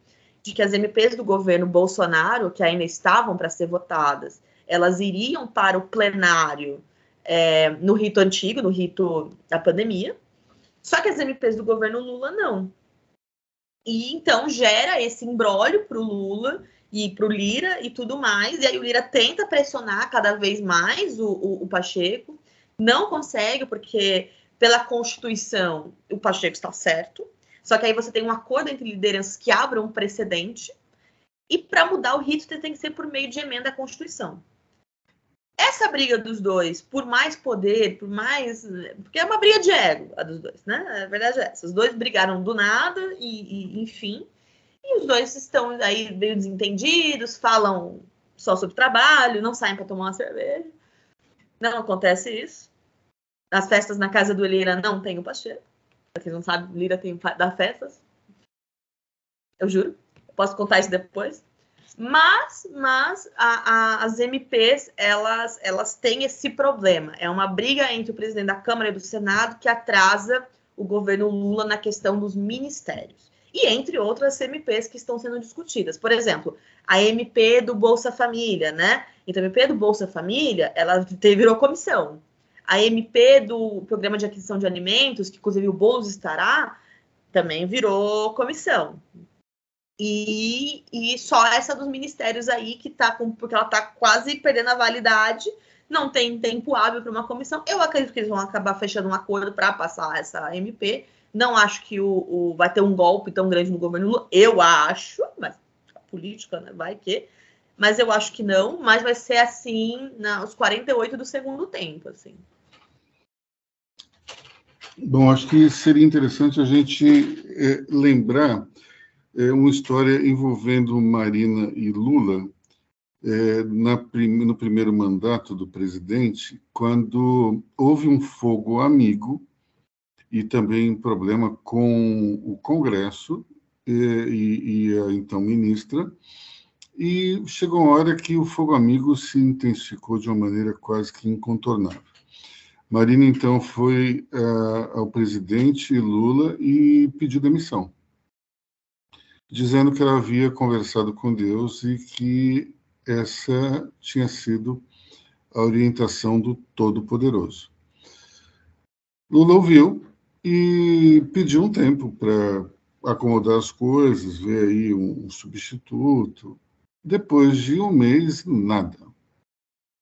de que as MPs do governo Bolsonaro, que ainda estavam para ser votadas, elas iriam para o plenário é, no rito antigo, no rito da pandemia. Só que as MPs do governo Lula não. E então gera esse embrólio para o Lula e para o Lira e tudo mais. E aí o Lira tenta pressionar cada vez mais o, o, o Pacheco, não consegue, porque pela Constituição o Pacheco está certo, só que aí você tem um acordo entre lideranças que abram um precedente. E para mudar o rito tem que ser por meio de emenda à Constituição. Essa briga dos dois, por mais poder, por mais. Porque é uma briga de ego, a dos dois, né? A verdade é essa. Os dois brigaram do nada, e, e enfim. E os dois estão aí meio desentendidos, falam só sobre trabalho, não saem para tomar uma cerveja. Não acontece isso. Nas festas na casa do Elira não tem o Pacheco. Pra quem não sabe, Lira tem da festas. Eu juro. Posso contar isso depois. Mas, mas a, a, as MPs, elas, elas têm esse problema. É uma briga entre o presidente da Câmara e do Senado que atrasa o governo Lula na questão dos ministérios. E entre outras MPs que estão sendo discutidas. Por exemplo, a MP do Bolsa Família, né? Então, a MP do Bolsa Família, ela virou comissão. A MP do Programa de Aquisição de Alimentos, que inclusive o Boulos estará, também virou comissão. E, e só essa dos ministérios aí que está com. Porque ela está quase perdendo a validade, não tem tempo hábil para uma comissão. Eu acredito que eles vão acabar fechando um acordo para passar essa MP. Não acho que o, o, vai ter um golpe tão grande no governo Lula. Eu acho, mas a política, né? Vai que. Mas eu acho que não, mas vai ser assim, nos 48 do segundo tempo, assim. Bom, acho que seria interessante a gente é, lembrar é, uma história envolvendo Marina e Lula é, na, no primeiro mandato do presidente, quando houve um fogo amigo e também problema com o Congresso e, e, e a então ministra, e chegou uma hora que o fogo amigo se intensificou de uma maneira quase que incontornável. Marina, então, foi uh, ao presidente Lula e pediu demissão, dizendo que ela havia conversado com Deus e que essa tinha sido a orientação do Todo-Poderoso. Lula ouviu e pediu um tempo para acomodar as coisas, ver aí um substituto. Depois de um mês, nada.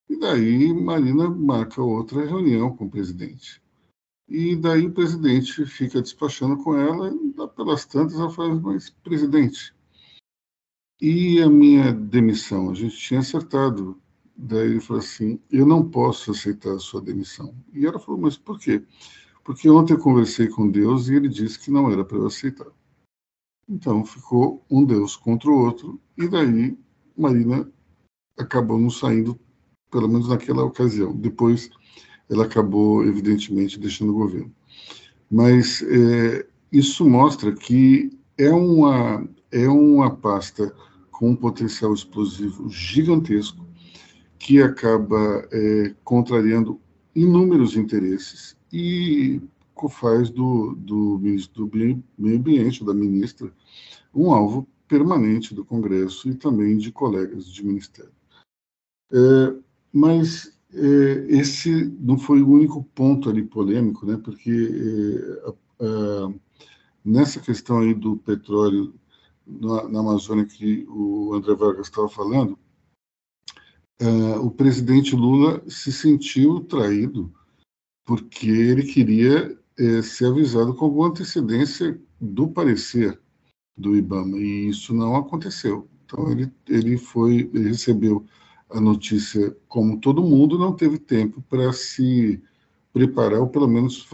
E daí Marina marca outra reunião com o presidente. E daí o presidente fica despachando com ela, e pelas tantas ela fala, mas presidente, e a minha demissão? A gente tinha acertado. Daí ele falou assim, eu não posso aceitar a sua demissão. E ela falou, mas por quê? Porque ontem eu conversei com Deus e ele disse que não era para eu aceitar. Então ficou um Deus contra o outro, e daí Marina acabou não saindo pelo menos naquela ocasião. Depois, ela acabou, evidentemente, deixando o governo. Mas é, isso mostra que é uma, é uma pasta com um potencial explosivo gigantesco que acaba é, contrariando inúmeros interesses e faz do, do ministro do Meio Ambiente, da ministra, um alvo permanente do Congresso e também de colegas de ministério. É, mas é, esse não foi o único ponto ali polêmico, né? Porque é, nessa questão aí do petróleo na, na Amazônia que o André Vargas estava falando, o presidente Lula se sentiu traído porque ele queria ser avisado com alguma antecedência do parecer do IBAMA e isso não aconteceu. Então ele ele foi ele recebeu a notícia como todo mundo, não teve tempo para se preparar ou pelo menos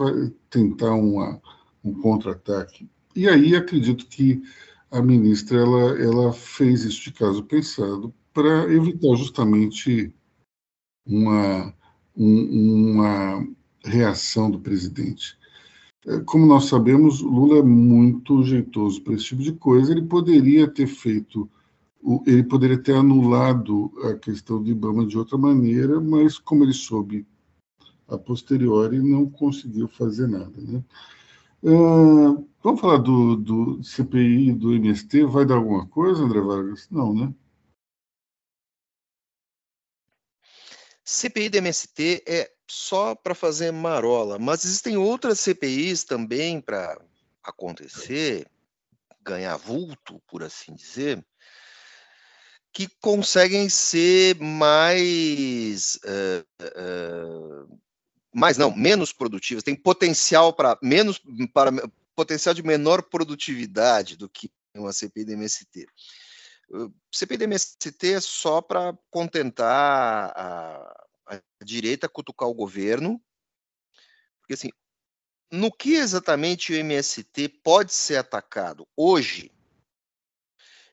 tentar uma, um contra-ataque. E aí acredito que a ministra ela ela fez isso de caso pensado para evitar justamente uma um, uma reação do presidente. É, como nós sabemos, Lula é muito jeitoso para esse tipo de coisa. Ele poderia ter feito, ele poderia ter anulado a questão do Ibama de outra maneira, mas como ele soube a posteriori, não conseguiu fazer nada. Né? Uh, vamos falar do, do CPI do MST? Vai dar alguma coisa, André Vargas? Não, né? CPI do MST é só para fazer marola, mas existem outras CPIs também para acontecer, ganhar vulto, por assim dizer, que conseguem ser mais, uh, uh, mais não, menos produtivas, tem potencial para menos para potencial de menor produtividade do que uma CPI do MST. CPI do MST é só para contentar a, a direita cutucar o governo, porque assim, no que exatamente o MST pode ser atacado hoje,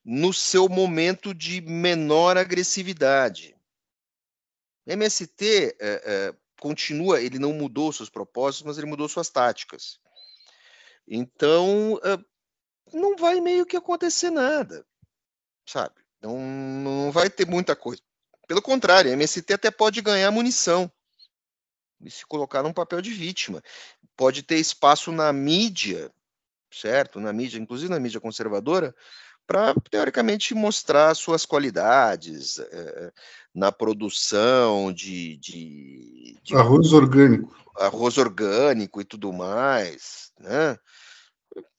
no seu momento de menor agressividade? O MST é, é, continua, ele não mudou seus propósitos, mas ele mudou suas táticas. Então, é, não vai meio que acontecer nada, sabe? Não, não vai ter muita coisa. Pelo contrário, a MST até pode ganhar munição e se colocar num papel de vítima. Pode ter espaço na mídia, certo? Na mídia, inclusive na mídia conservadora, para teoricamente mostrar suas qualidades é, na produção de, de, de, arroz orgânico, arroz orgânico e tudo mais, né?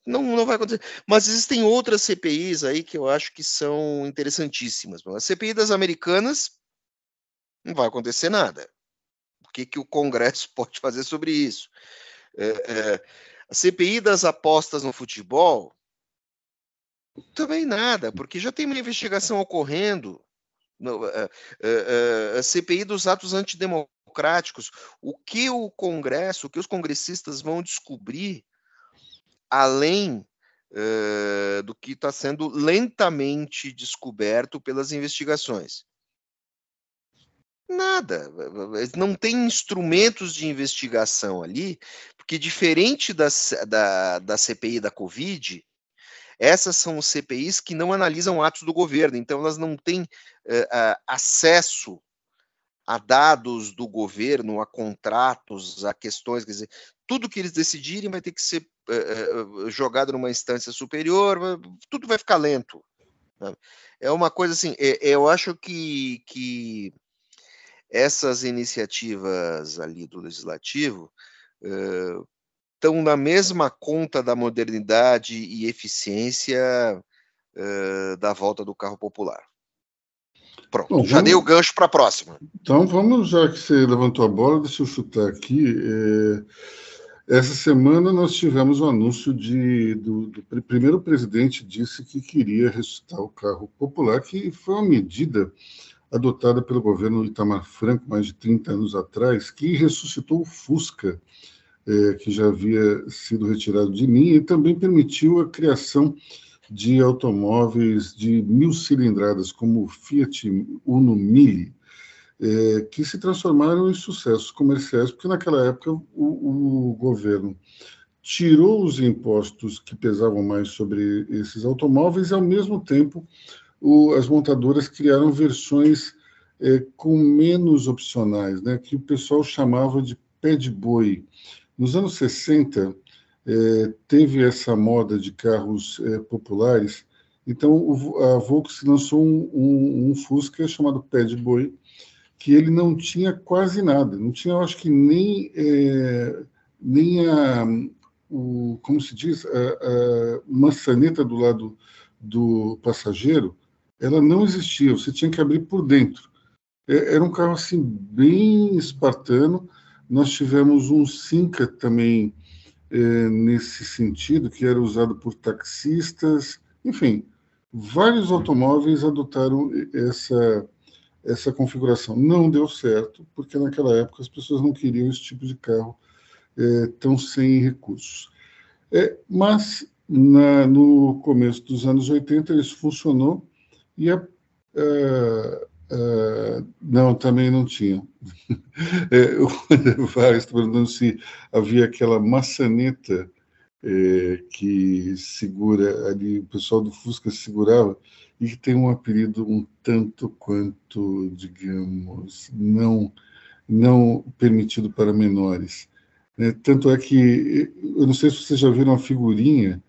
Não, não vai acontecer. Mas existem outras CPIs aí que eu acho que são interessantíssimas. A CPI das Americanas não vai acontecer nada. O que, que o Congresso <laughs> pode fazer sobre isso? É, é, a CPI das apostas no futebol, também nada, porque já tem uma investigação ocorrendo. No, é, é, é, a CPI dos atos antidemocráticos. O que o Congresso, o que os congressistas vão descobrir, além uh, do que está sendo lentamente descoberto pelas investigações? Nada. Não tem instrumentos de investigação ali, porque diferente da, da, da CPI da Covid, essas são CPIs que não analisam atos do governo, então elas não têm uh, acesso a dados do governo, a contratos, a questões, quer dizer, tudo que eles decidirem vai ter que ser jogado numa instância superior, tudo vai ficar lento. É uma coisa assim, eu acho que, que essas iniciativas ali do legislativo uh, estão na mesma conta da modernidade e eficiência uh, da volta do carro popular. Pronto, Bom, já vamos... dei o gancho para a próxima. Então vamos, já que você levantou a bola, deixa eu chutar aqui. É... Essa semana nós tivemos o um anúncio de do, do, primeiro presidente disse que queria ressuscitar o carro popular, que foi uma medida adotada pelo governo Itamar Franco mais de 30 anos atrás, que ressuscitou o Fusca, é, que já havia sido retirado de mim, e também permitiu a criação de automóveis de mil cilindradas, como o Fiat Uno Mille, é, que se transformaram em sucessos comerciais, porque naquela época o, o governo tirou os impostos que pesavam mais sobre esses automóveis e, ao mesmo tempo, o, as montadoras criaram versões é, com menos opcionais, né, que o pessoal chamava de pé de boi. Nos anos 60, é, teve essa moda de carros populares, então o, a Volkswagen lançou um, um, um, Fusca chamado pé de boi, que ele não tinha quase nada, não tinha, eu acho que nem, é, nem a, o, como se diz, a, a maçaneta do lado do passageiro, ela não existia, você tinha que abrir por dentro. É, era um carro assim bem espartano. Nós tivemos um Cinca também é, nesse sentido, que era usado por taxistas, enfim, vários automóveis adotaram essa essa configuração. Não deu certo, porque naquela época as pessoas não queriam esse tipo de carro é, tão sem recursos. É, mas na, no começo dos anos 80 isso funcionou e a, a, a, não, também não tinha. <laughs> É, o Vai está perguntando se havia aquela maçaneta é, que segura ali, o pessoal do Fusca segurava, e que tem um apelido um tanto quanto, digamos, não, não permitido para menores. Né? Tanto é que, eu não sei se vocês já viram a figurinha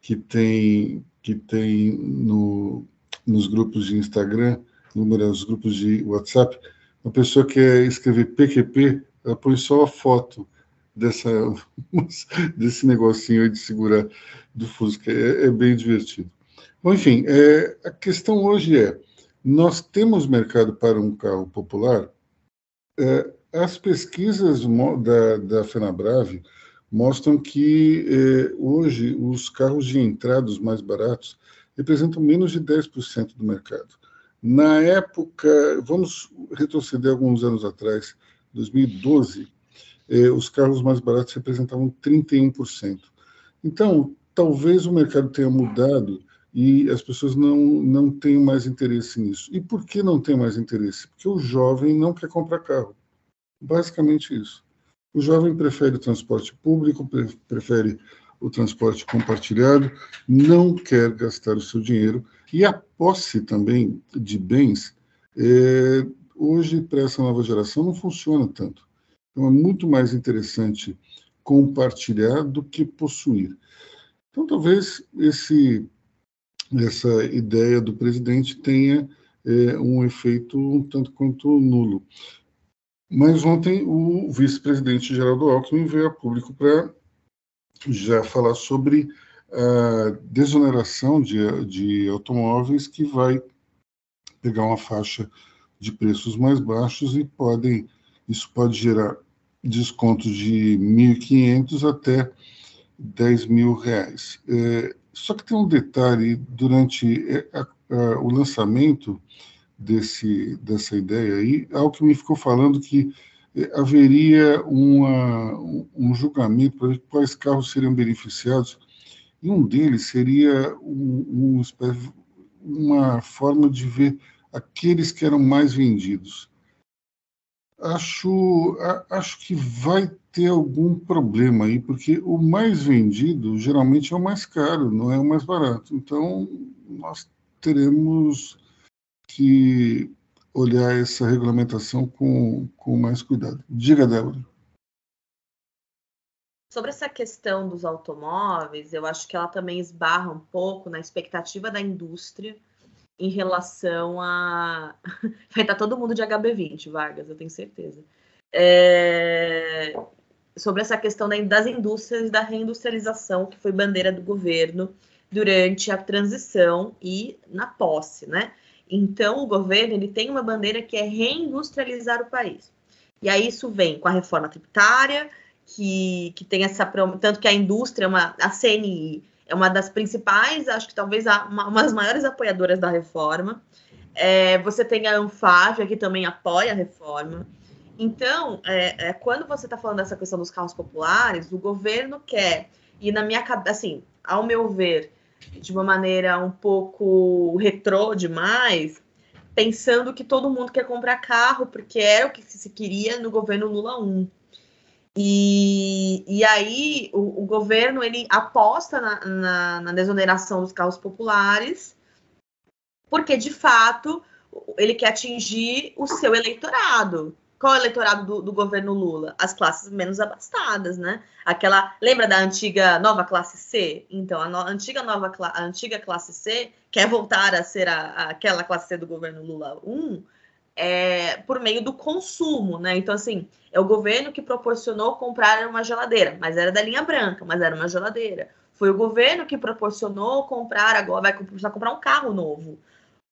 que tem, que tem no, nos grupos de Instagram, nos grupos de WhatsApp, uma pessoa que quer escrever PQP, ela põe só a foto dessa, <laughs> desse negocinho de segurar do Fusca. É, é bem divertido. Bom, enfim, é, a questão hoje é: nós temos mercado para um carro popular? É, as pesquisas da, da FenaBrave mostram que é, hoje os carros de entrada, os mais baratos, representam menos de 10% do mercado. Na época, vamos retroceder alguns anos atrás, 2012, é, os carros mais baratos representavam 31%. Então, talvez o mercado tenha mudado e as pessoas não, não têm mais interesse nisso. E por que não tem mais interesse? Porque o jovem não quer comprar carro. Basicamente isso. O jovem prefere o transporte público, prefere o transporte compartilhado, não quer gastar o seu dinheiro. E a posse também de bens, é, hoje, para essa nova geração, não funciona tanto. Então, é muito mais interessante compartilhar do que possuir. Então, talvez esse essa ideia do presidente tenha é, um efeito um tanto quanto nulo. Mas ontem o vice-presidente Geraldo Alckmin veio a público para já falar sobre a desoneração de, de automóveis que vai pegar uma faixa de preços mais baixos e podem isso pode gerar descontos de 1.500 até 10 mil reais. É, só que tem um detalhe, durante é, a, a, o lançamento desse, dessa ideia aí, Alckmin ficou falando que é, haveria uma, um julgamento para ver quais carros seriam beneficiados, e um deles seria um, um, uma forma de ver aqueles que eram mais vendidos. Acho, acho que vai ter algum problema aí, porque o mais vendido geralmente é o mais caro, não é o mais barato. Então, nós teremos que olhar essa regulamentação com, com mais cuidado. Diga, Débora. Sobre essa questão dos automóveis, eu acho que ela também esbarra um pouco na expectativa da indústria em relação a. <laughs> Vai estar todo mundo de HB20, Vargas, eu tenho certeza. É sobre essa questão das indústrias e da reindustrialização, que foi bandeira do governo durante a transição e na posse, né? Então, o governo ele tem uma bandeira que é reindustrializar o país. E aí isso vem com a reforma tributária, que, que tem essa... Tanto que a indústria, é uma, a CNI, é uma das principais, acho que talvez uma, uma das maiores apoiadoras da reforma. É, você tem a Anfávia, que também apoia a reforma. Então, é, é, quando você está falando dessa questão dos carros populares, o governo quer, e na minha cabeça, assim, ao meu ver, de uma maneira um pouco retrô demais, pensando que todo mundo quer comprar carro, porque era o que se queria no governo Lula 1. E, e aí o, o governo ele aposta na, na, na desoneração dos carros populares, porque de fato ele quer atingir o seu eleitorado. Qual é o eleitorado do, do, governo Lula? As classes menos abastadas, né? Aquela. Lembra da antiga nova classe C? Então, a, no, antiga nova a antiga classe C quer voltar a ser a, a, aquela classe C do governo Lula 1. É, por meio do consumo, né? Então, assim, é o governo que proporcionou comprar uma geladeira, mas era da linha branca, mas era uma geladeira. Foi o governo que proporcionou comprar agora, vai precisar comprar um carro novo.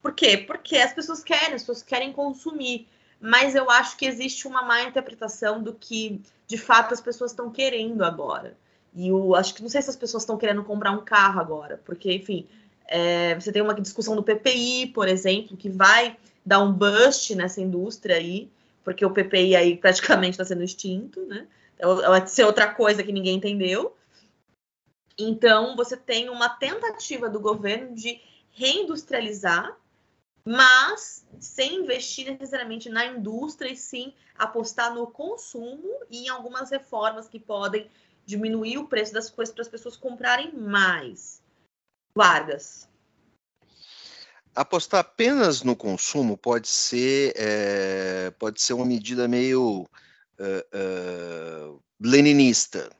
Por quê? Porque as pessoas querem, as pessoas querem consumir. Mas eu acho que existe uma má interpretação do que de fato as pessoas estão querendo agora. E eu acho que não sei se as pessoas estão querendo comprar um carro agora, porque, enfim, é, você tem uma discussão do PPI, por exemplo, que vai dar um bust nessa indústria aí, porque o PPI aí praticamente está sendo extinto, né? Vai ser outra coisa que ninguém entendeu. Então, você tem uma tentativa do governo de reindustrializar, mas sem investir necessariamente na indústria e sim apostar no consumo e em algumas reformas que podem diminuir o preço das coisas para as pessoas comprarem mais. Vargas. Apostar apenas no consumo pode ser, é, pode ser uma medida meio uh, uh, leninista,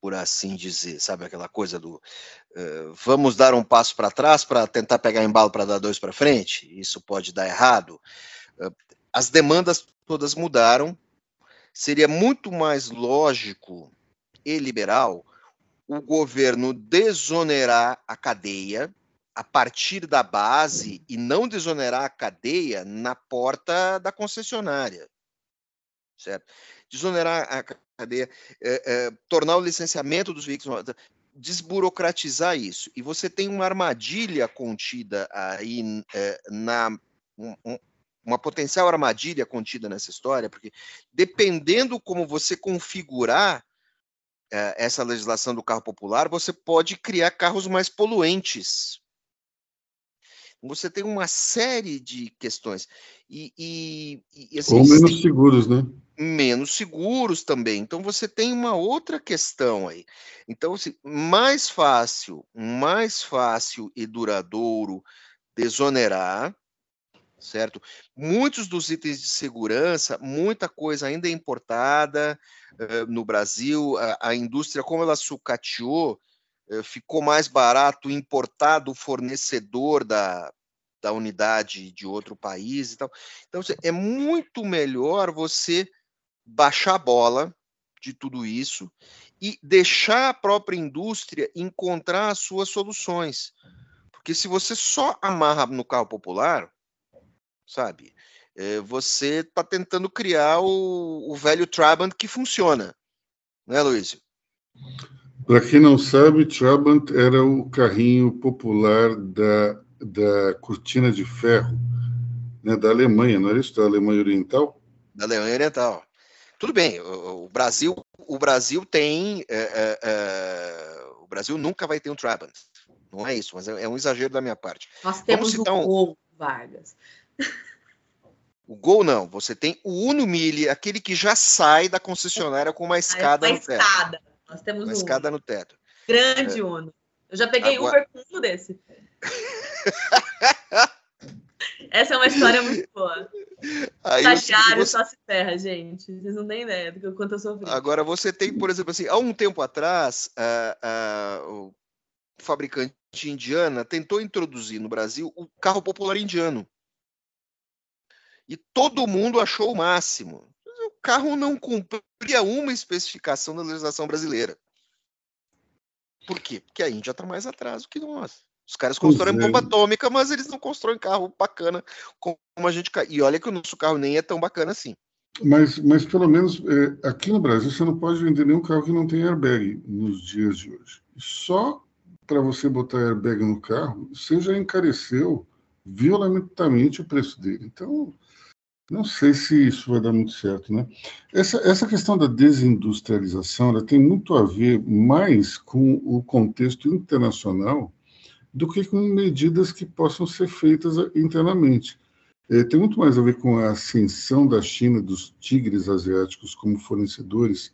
por assim dizer, sabe aquela coisa do uh, vamos dar um passo para trás para tentar pegar embalo para dar dois para frente? Isso pode dar errado. as demandas todas mudaram. Seria muito mais lógico e liberal o governo desonerar a cadeia a partir da base e não desonerar a cadeia na porta da concessionária. Certo? Desonerar a cadeia, é, é, tornar o licenciamento dos veículos, desburocratizar isso. E você tem uma armadilha contida aí é, na. Um, um, uma potencial armadilha contida nessa história, porque dependendo como você configurar é, essa legislação do carro popular, você pode criar carros mais poluentes. Você tem uma série de questões. E, e, e assim, Ou menos seguros, né? Menos seguros também. Então você tem uma outra questão aí. Então, assim, mais fácil, mais fácil e duradouro desonerar, certo? Muitos dos itens de segurança, muita coisa ainda é importada uh, no Brasil, a, a, indústria, como ela sucateou, ficou mais barato importar do fornecedor da, da unidade de outro país e tal. Então, é muito melhor você baixar a bola de tudo isso e deixar a própria indústria encontrar as suas soluções. Porque se você só amarra no carro popular, sabe? É, você está tentando criar o, o, velho Trabant que funciona, né, Luiz? Para quem não sabe, Trabant era o carrinho popular da, da cortina de ferro né, da Alemanha, não era isso? Da Alemanha Oriental? Da Alemanha Oriental. Tudo bem, o, o Brasil, o Brasil tem, é, é, é, o Brasil nunca vai ter um Trabant, não é isso, mas é, é um exagero da minha parte. Nós temos o um... Vargas. <laughs> O Gol não, você tem o Uno Mille, aquele que já sai da concessionária com uma escada uma no teto. Escada. Nós temos uma um escada no teto. Grande é. Uno. Eu já peguei Agora... Uber com um desse. <laughs> Essa é uma história muito boa. Estagiário você... só se ferra, gente. Vocês não têm ideia do quanto eu sofri. Agora, você tem, por exemplo, assim, há um tempo atrás, o fabricante indiana tentou introduzir no Brasil o carro popular indiano e todo mundo achou o máximo. O carro não cumpria uma especificação da legislação brasileira. Por quê? Porque a Índia está mais atrás do que nós. Os caras constroem bomba atômica, mas eles não constroem carro bacana como a gente. E olha que o nosso carro nem é tão bacana assim. Mas, mas pelo menos é, aqui no Brasil você não pode vender nenhum carro que não tem airbag nos dias de hoje. Só para você botar airbag no carro, você já encareceu violentamente o preço dele. Então, não sei se isso vai dar muito certo, né? Essa, essa questão da desindustrialização ela tem muito a ver mais com o contexto internacional do que com medidas que possam ser feitas internamente. É, tem muito mais a ver com a ascensão da China, dos tigres asiáticos como fornecedores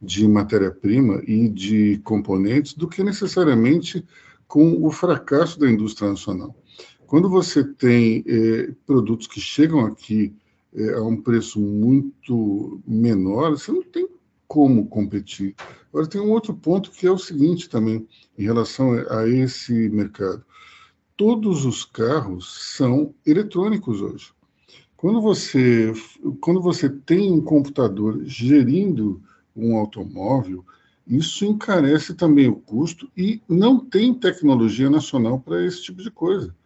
de matéria-prima e de componentes, do que necessariamente com o fracasso da indústria nacional. Quando você tem é, produtos que chegam aqui é, a um preço muito menor, você não tem como competir. Agora, tem um outro ponto que é o seguinte também, em relação a esse mercado. Todos os carros são eletrônicos hoje. Quando você, quando você tem um computador gerindo um automóvel, isso encarece também o custo e não tem tecnologia nacional para esse tipo de coisa.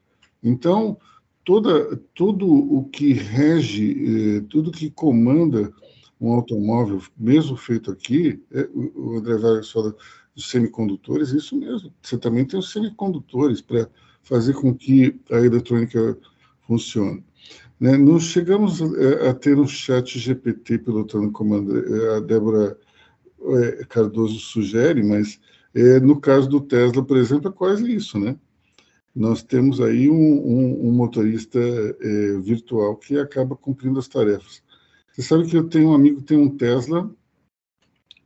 Então, toda, tudo o que rege, eh, tudo que comanda um automóvel, mesmo feito aqui, é, o André Vargas fala dos semicondutores, isso mesmo. Você também tem os semicondutores para fazer com que a eletrônica funcione. Né? Nós chegamos a, eh, a, ter um chat GPT pilotando como a Débora é, Cardoso sugere, mas é, no caso do Tesla, por exemplo, é quase isso, né? Nós temos aí um, um, um motorista é, virtual que acaba cumprindo as tarefas. Você sabe que eu tenho um amigo que tem um Tesla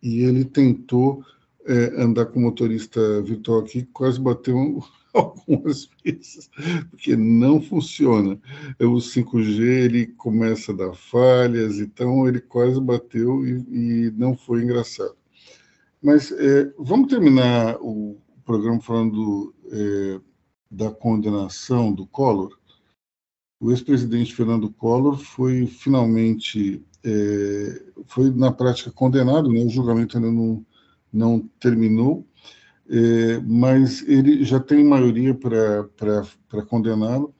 e ele tentou é, andar com motorista virtual aqui, quase bateu um, <laughs> algumas vezes, porque não funciona. O 5G ele começa a dar falhas, então ele quase bateu e, e não foi engraçado. Mas é, vamos terminar o programa falando é, da condenação do Collor. O ex-presidente Fernando Collor foi finalmente, é, foi na prática condenado, né? o julgamento ainda não, não terminou, é, mas ele já tem maioria para condená-lo.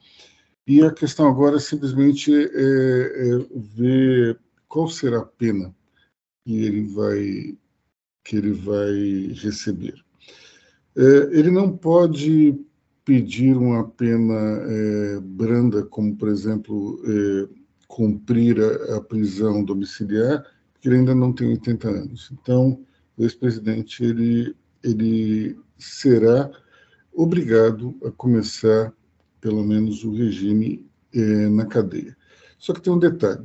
E a questão agora é simplesmente é, é, ver qual será a pena que ele vai que ele vai receber. É, ele não pode pedir uma pena é, branda, como por exemplo é, cumprir a, a prisão domiciliar, porque ele ainda não tem 80 anos. Então, o ex-presidente ele ele será obrigado a começar, pelo menos, o regime é, na cadeia. Só que tem um detalhe: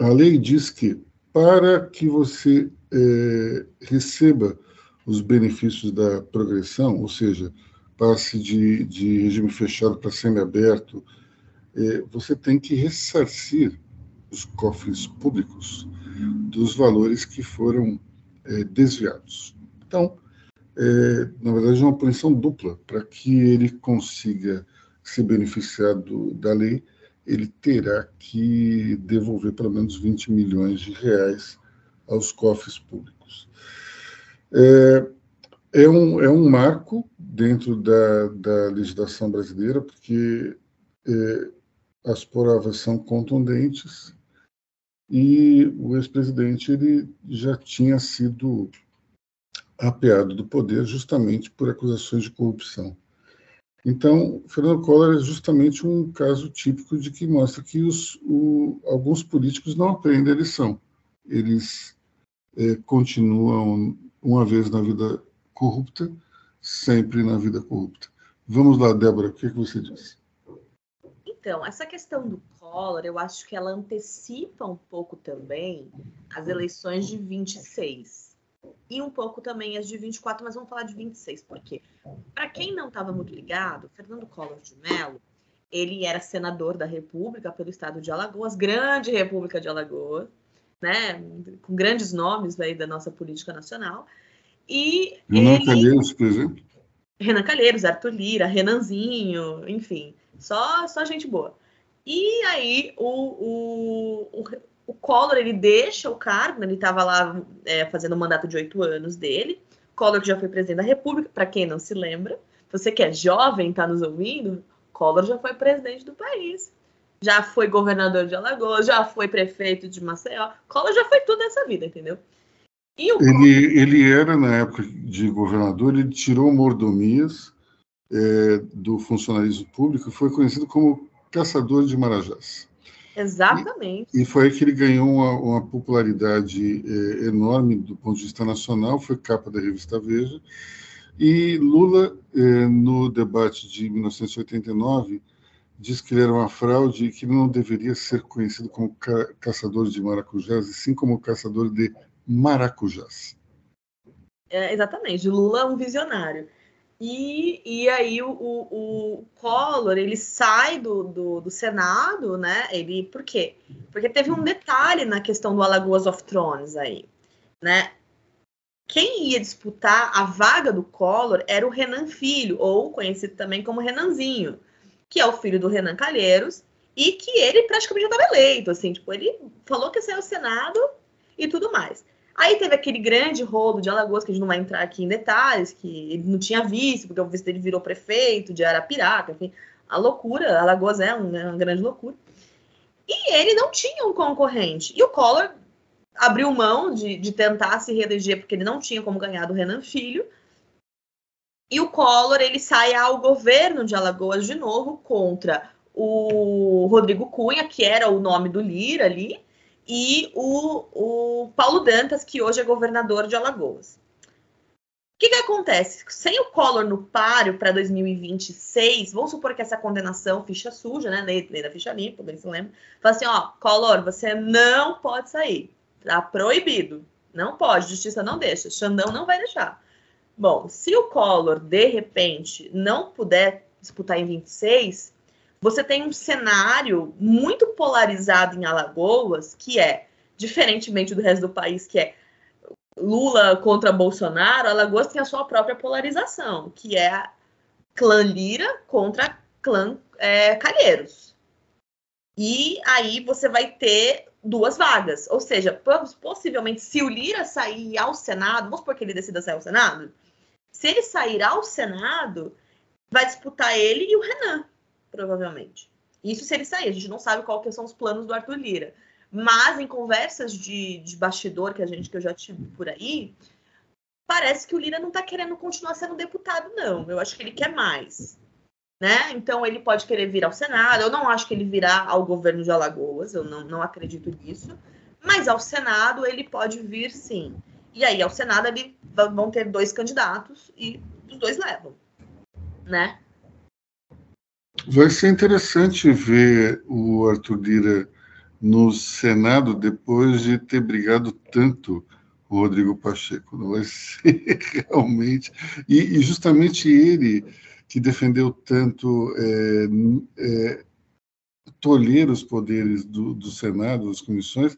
a lei diz que para que você receba os benefícios da progressão, ou seja, passe de, de regime fechado para semiaberto, é, você tem que ressarcir os cofres públicos dos valores que foram é, desviados. Então, é, na verdade, é uma punição dupla. Para que ele consiga se beneficiar do, da lei, ele terá que devolver pelo menos 20 milhões de reais aos cofres públicos. É, é, um, é um marco dentro da, da legislação brasileira, porque é, as provas são contundentes e o ex-presidente ele já tinha sido apeado do poder justamente por acusações de corrupção. Então, Fernando Collor é justamente um caso típico de que mostra que os, o, alguns políticos não aprendem a lição. Eles é, continuam, uma vez na vida corrupta, sempre na vida corrupta. Vamos lá, Débora, o que, é que você disse? Então, essa questão do Collor, eu acho que ela antecipa um pouco também as eleições de 26 e um pouco também as de 24, mas vamos falar de 26, porque para quem não estava muito ligado, Fernando Collor de Mello, ele era senador da República pelo estado de Alagoas, grande República de Alagoas, né, com grandes nomes aí da nossa política nacional. E Renan ele... Calheiros, por exemplo. Renan Calheiros, Arthur Lira, Renanzinho, enfim, só, só gente boa. E aí o, o, o Collor, ele deixa o cargo, né? ele estava lá é, fazendo o mandato de oito anos dele. Collor, que já foi presidente da República, para quem não se lembra. Você que é jovem, está nos ouvindo, Collor já foi presidente do país. Já foi governador de Alagoas, já foi prefeito de Maceió. Collor já foi tudo nessa vida, entendeu? Ele, ele era, na época de governador, ele tirou mordomias é, do funcionalismo público e foi conhecido como caçador de marajás. Exatamente. E, e, foi aí que ele ganhou uma, uma popularidade é, enorme do ponto de vista nacional, foi capa da revista Veja. E Lula, é, no debate de 1989, disse que ele era uma fraude e que não deveria ser conhecido como ca caçador de maracujás, e sim como caçador de maracujás. É, exatamente. Lula é um visionário. E, e aí o, o, o Collor, ele sai do, do, do, Senado, né? Ele, por quê? Porque teve um detalhe na questão do Alagoas of Thrones aí, né? Quem ia disputar a vaga do Collor era o Renan Filho, ou conhecido também como Renanzinho, que é o filho do Renan Calheiros e que ele praticamente já estava eleito, assim, tipo, ele falou que ia sair ao Senado e tudo mais. Aí teve aquele grande rolo de Alagoas, que a gente não vai entrar aqui em detalhes, que ele não tinha visto, porque o vice dele virou prefeito de Arapiraca, enfim, a loucura, Alagoas é, um, é uma grande loucura. E ele não tinha um concorrente. E o Collor abriu mão de, de tentar se reeleger, porque ele não tinha como ganhar do Renan Filho, e o Collor ele sai ao governo de Alagoas de novo contra o Rodrigo Cunha, que era o nome do Lira ali, e o, o Paulo Dantas, que hoje é governador de Alagoas. O que, que acontece? Sem o Collor no páreo para 2026, vamos supor que essa condenação, ficha suja, né? Lei, lei da ficha limpa, bem se lembra. Fala assim: ó, Collor, você não pode sair. Tá proibido. Não pode, justiça não deixa. Xandão não vai deixar. Bom, se o Collor, de repente, não puder disputar em 26, você tem um cenário muito polarizado em Alagoas, que é, diferentemente do resto do país, que é Lula contra Bolsonaro, Alagoas tem a sua própria polarização, que é clã Lira contra clã é, Calheiros. E aí você vai ter duas vagas. Ou seja, possivelmente, se o Lira sair ao Senado, vamos supor que ele decida sair ao Senado, se ele sair ao Senado, vai disputar ele e o Renan provavelmente. Isso se ele sair, a gente não sabe que são os planos do Arthur Lira. Mas em conversas de, de bastidor que a gente que eu já tive por aí, parece que o Lira não está querendo continuar sendo deputado, não. Eu acho que ele quer mais. Né? Então ele pode querer vir ao Senado. Eu não acho que ele virá ao governo de Alagoas, eu não, não acredito nisso. Mas ao Senado ele pode vir sim. E aí, ao Senado, ele, vão ter dois candidatos e os dois levam. Né? Vai ser interessante ver o Arthur Lira no Senado depois de ter brigado tanto com o Rodrigo Pacheco. Não vai <laughs> ser realmente. E, e justamente ele que defendeu tanto é, é, tolher os poderes do, do Senado, das comissões,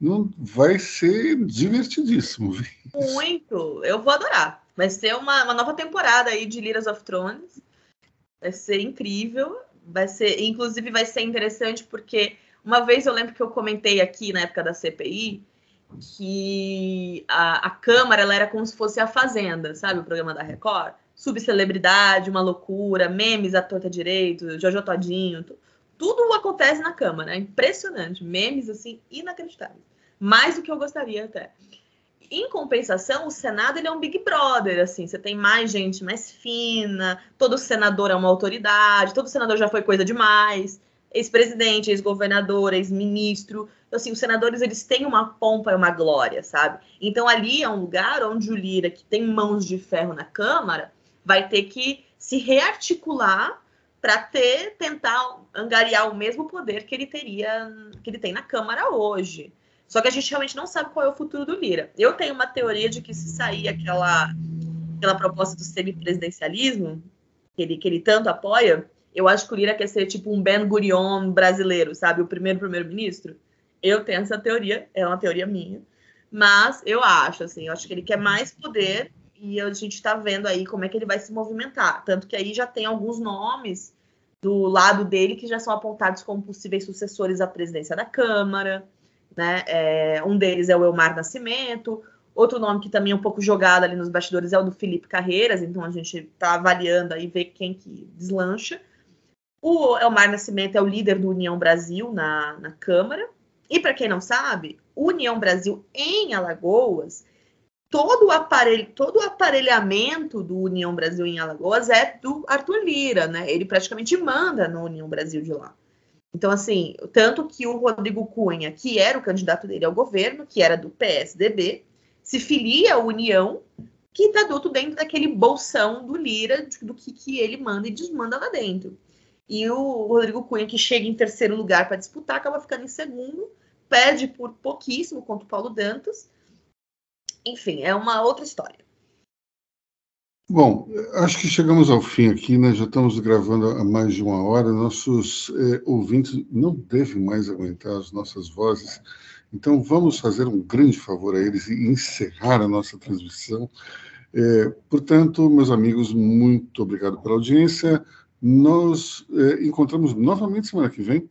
não vai ser divertidíssimo. Muito! Eu vou adorar. Vai ser uma, uma nova temporada aí de Liras of Thrones. Vai ser incrível. Vai ser, inclusive, vai ser interessante porque uma vez eu lembro que eu comentei aqui na época da CPI que a, a Câmara ela era como se fosse a Fazenda, sabe? O programa da Record. Subcelebridade, uma loucura, memes à torta direito, Jojo Todinho, tudo acontece na Câmara. É impressionante. Memes, assim, inacreditáveis. Mais do que eu gostaria até. Em compensação, o Senado ele é um Big Brother, assim, você tem mais gente mais fina, todo senador é uma autoridade, todo senador já foi coisa demais, ex-presidente, ex-governador, ex-ministro. Então, assim, os senadores eles têm uma pompa e uma glória, sabe? Então ali é um lugar onde o Lira, que tem mãos de ferro na Câmara, vai ter que se rearticular para ter tentar angariar o mesmo poder que ele teria que ele tem na Câmara hoje. Só que a gente realmente não sabe qual é o futuro do Lira. Eu tenho uma teoria de que se sair aquela, aquela proposta do semipresidencialismo, que ele, que ele tanto apoia, eu acho que o Lira quer ser tipo um Ben Gurion brasileiro, sabe? O primeiro primeiro-ministro. Eu tenho essa teoria, é uma teoria minha. Mas eu acho, assim, eu acho que ele quer mais poder e a gente está vendo aí como é que ele vai se movimentar. Tanto que aí já tem alguns nomes do lado dele que já são apontados como possíveis sucessores à presidência da Câmara. Né? É, um deles é o Elmar Nascimento, outro nome que também é um pouco jogado ali nos bastidores é o do Felipe Carreiras, então a gente está avaliando aí ver quem que deslancha. O Elmar Nascimento é o líder do União Brasil na, na Câmara. E para quem não sabe, União Brasil em Alagoas, todo o aparelho, todo o aparelhamento do União Brasil em Alagoas é do Arthur Lira, né? Ele praticamente manda no União Brasil de lá. Então, assim, tanto que o Rodrigo Cunha, que era o candidato dele ao governo, que era do PSDB, se filia à União, que está tudo dentro daquele bolsão do Lira, do que, que ele manda e desmanda lá dentro. E o Rodrigo Cunha, que chega em terceiro lugar para disputar, acaba ficando em segundo, perde por pouquíssimo contra o Paulo Dantas. Enfim, é uma outra história. Bom, acho que chegamos ao fim aqui, né? Já estamos gravando há mais de uma hora. Nossos eh, ouvintes não devem mais aguentar as nossas vozes. Então, vamos fazer um grande favor a eles e encerrar a nossa transmissão. Eh, portanto, meus amigos, muito obrigado pela audiência. Nós é, encontramos novamente semana que vem.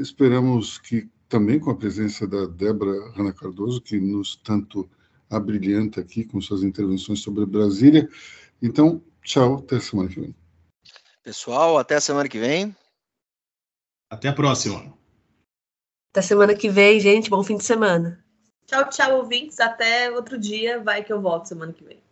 Esperamos que também com a presença da Débora Rana Cardoso, que nos tanto abrilhanta aqui com suas intervenções sobre Brasília. Então, tchau, até semana que vem. Pessoal, até a semana que vem. Até a próxima. Até semana que vem, gente. Bom fim de semana. Tchau, tchau, ouvintes. Até outro dia. Vai que eu volto semana que vem.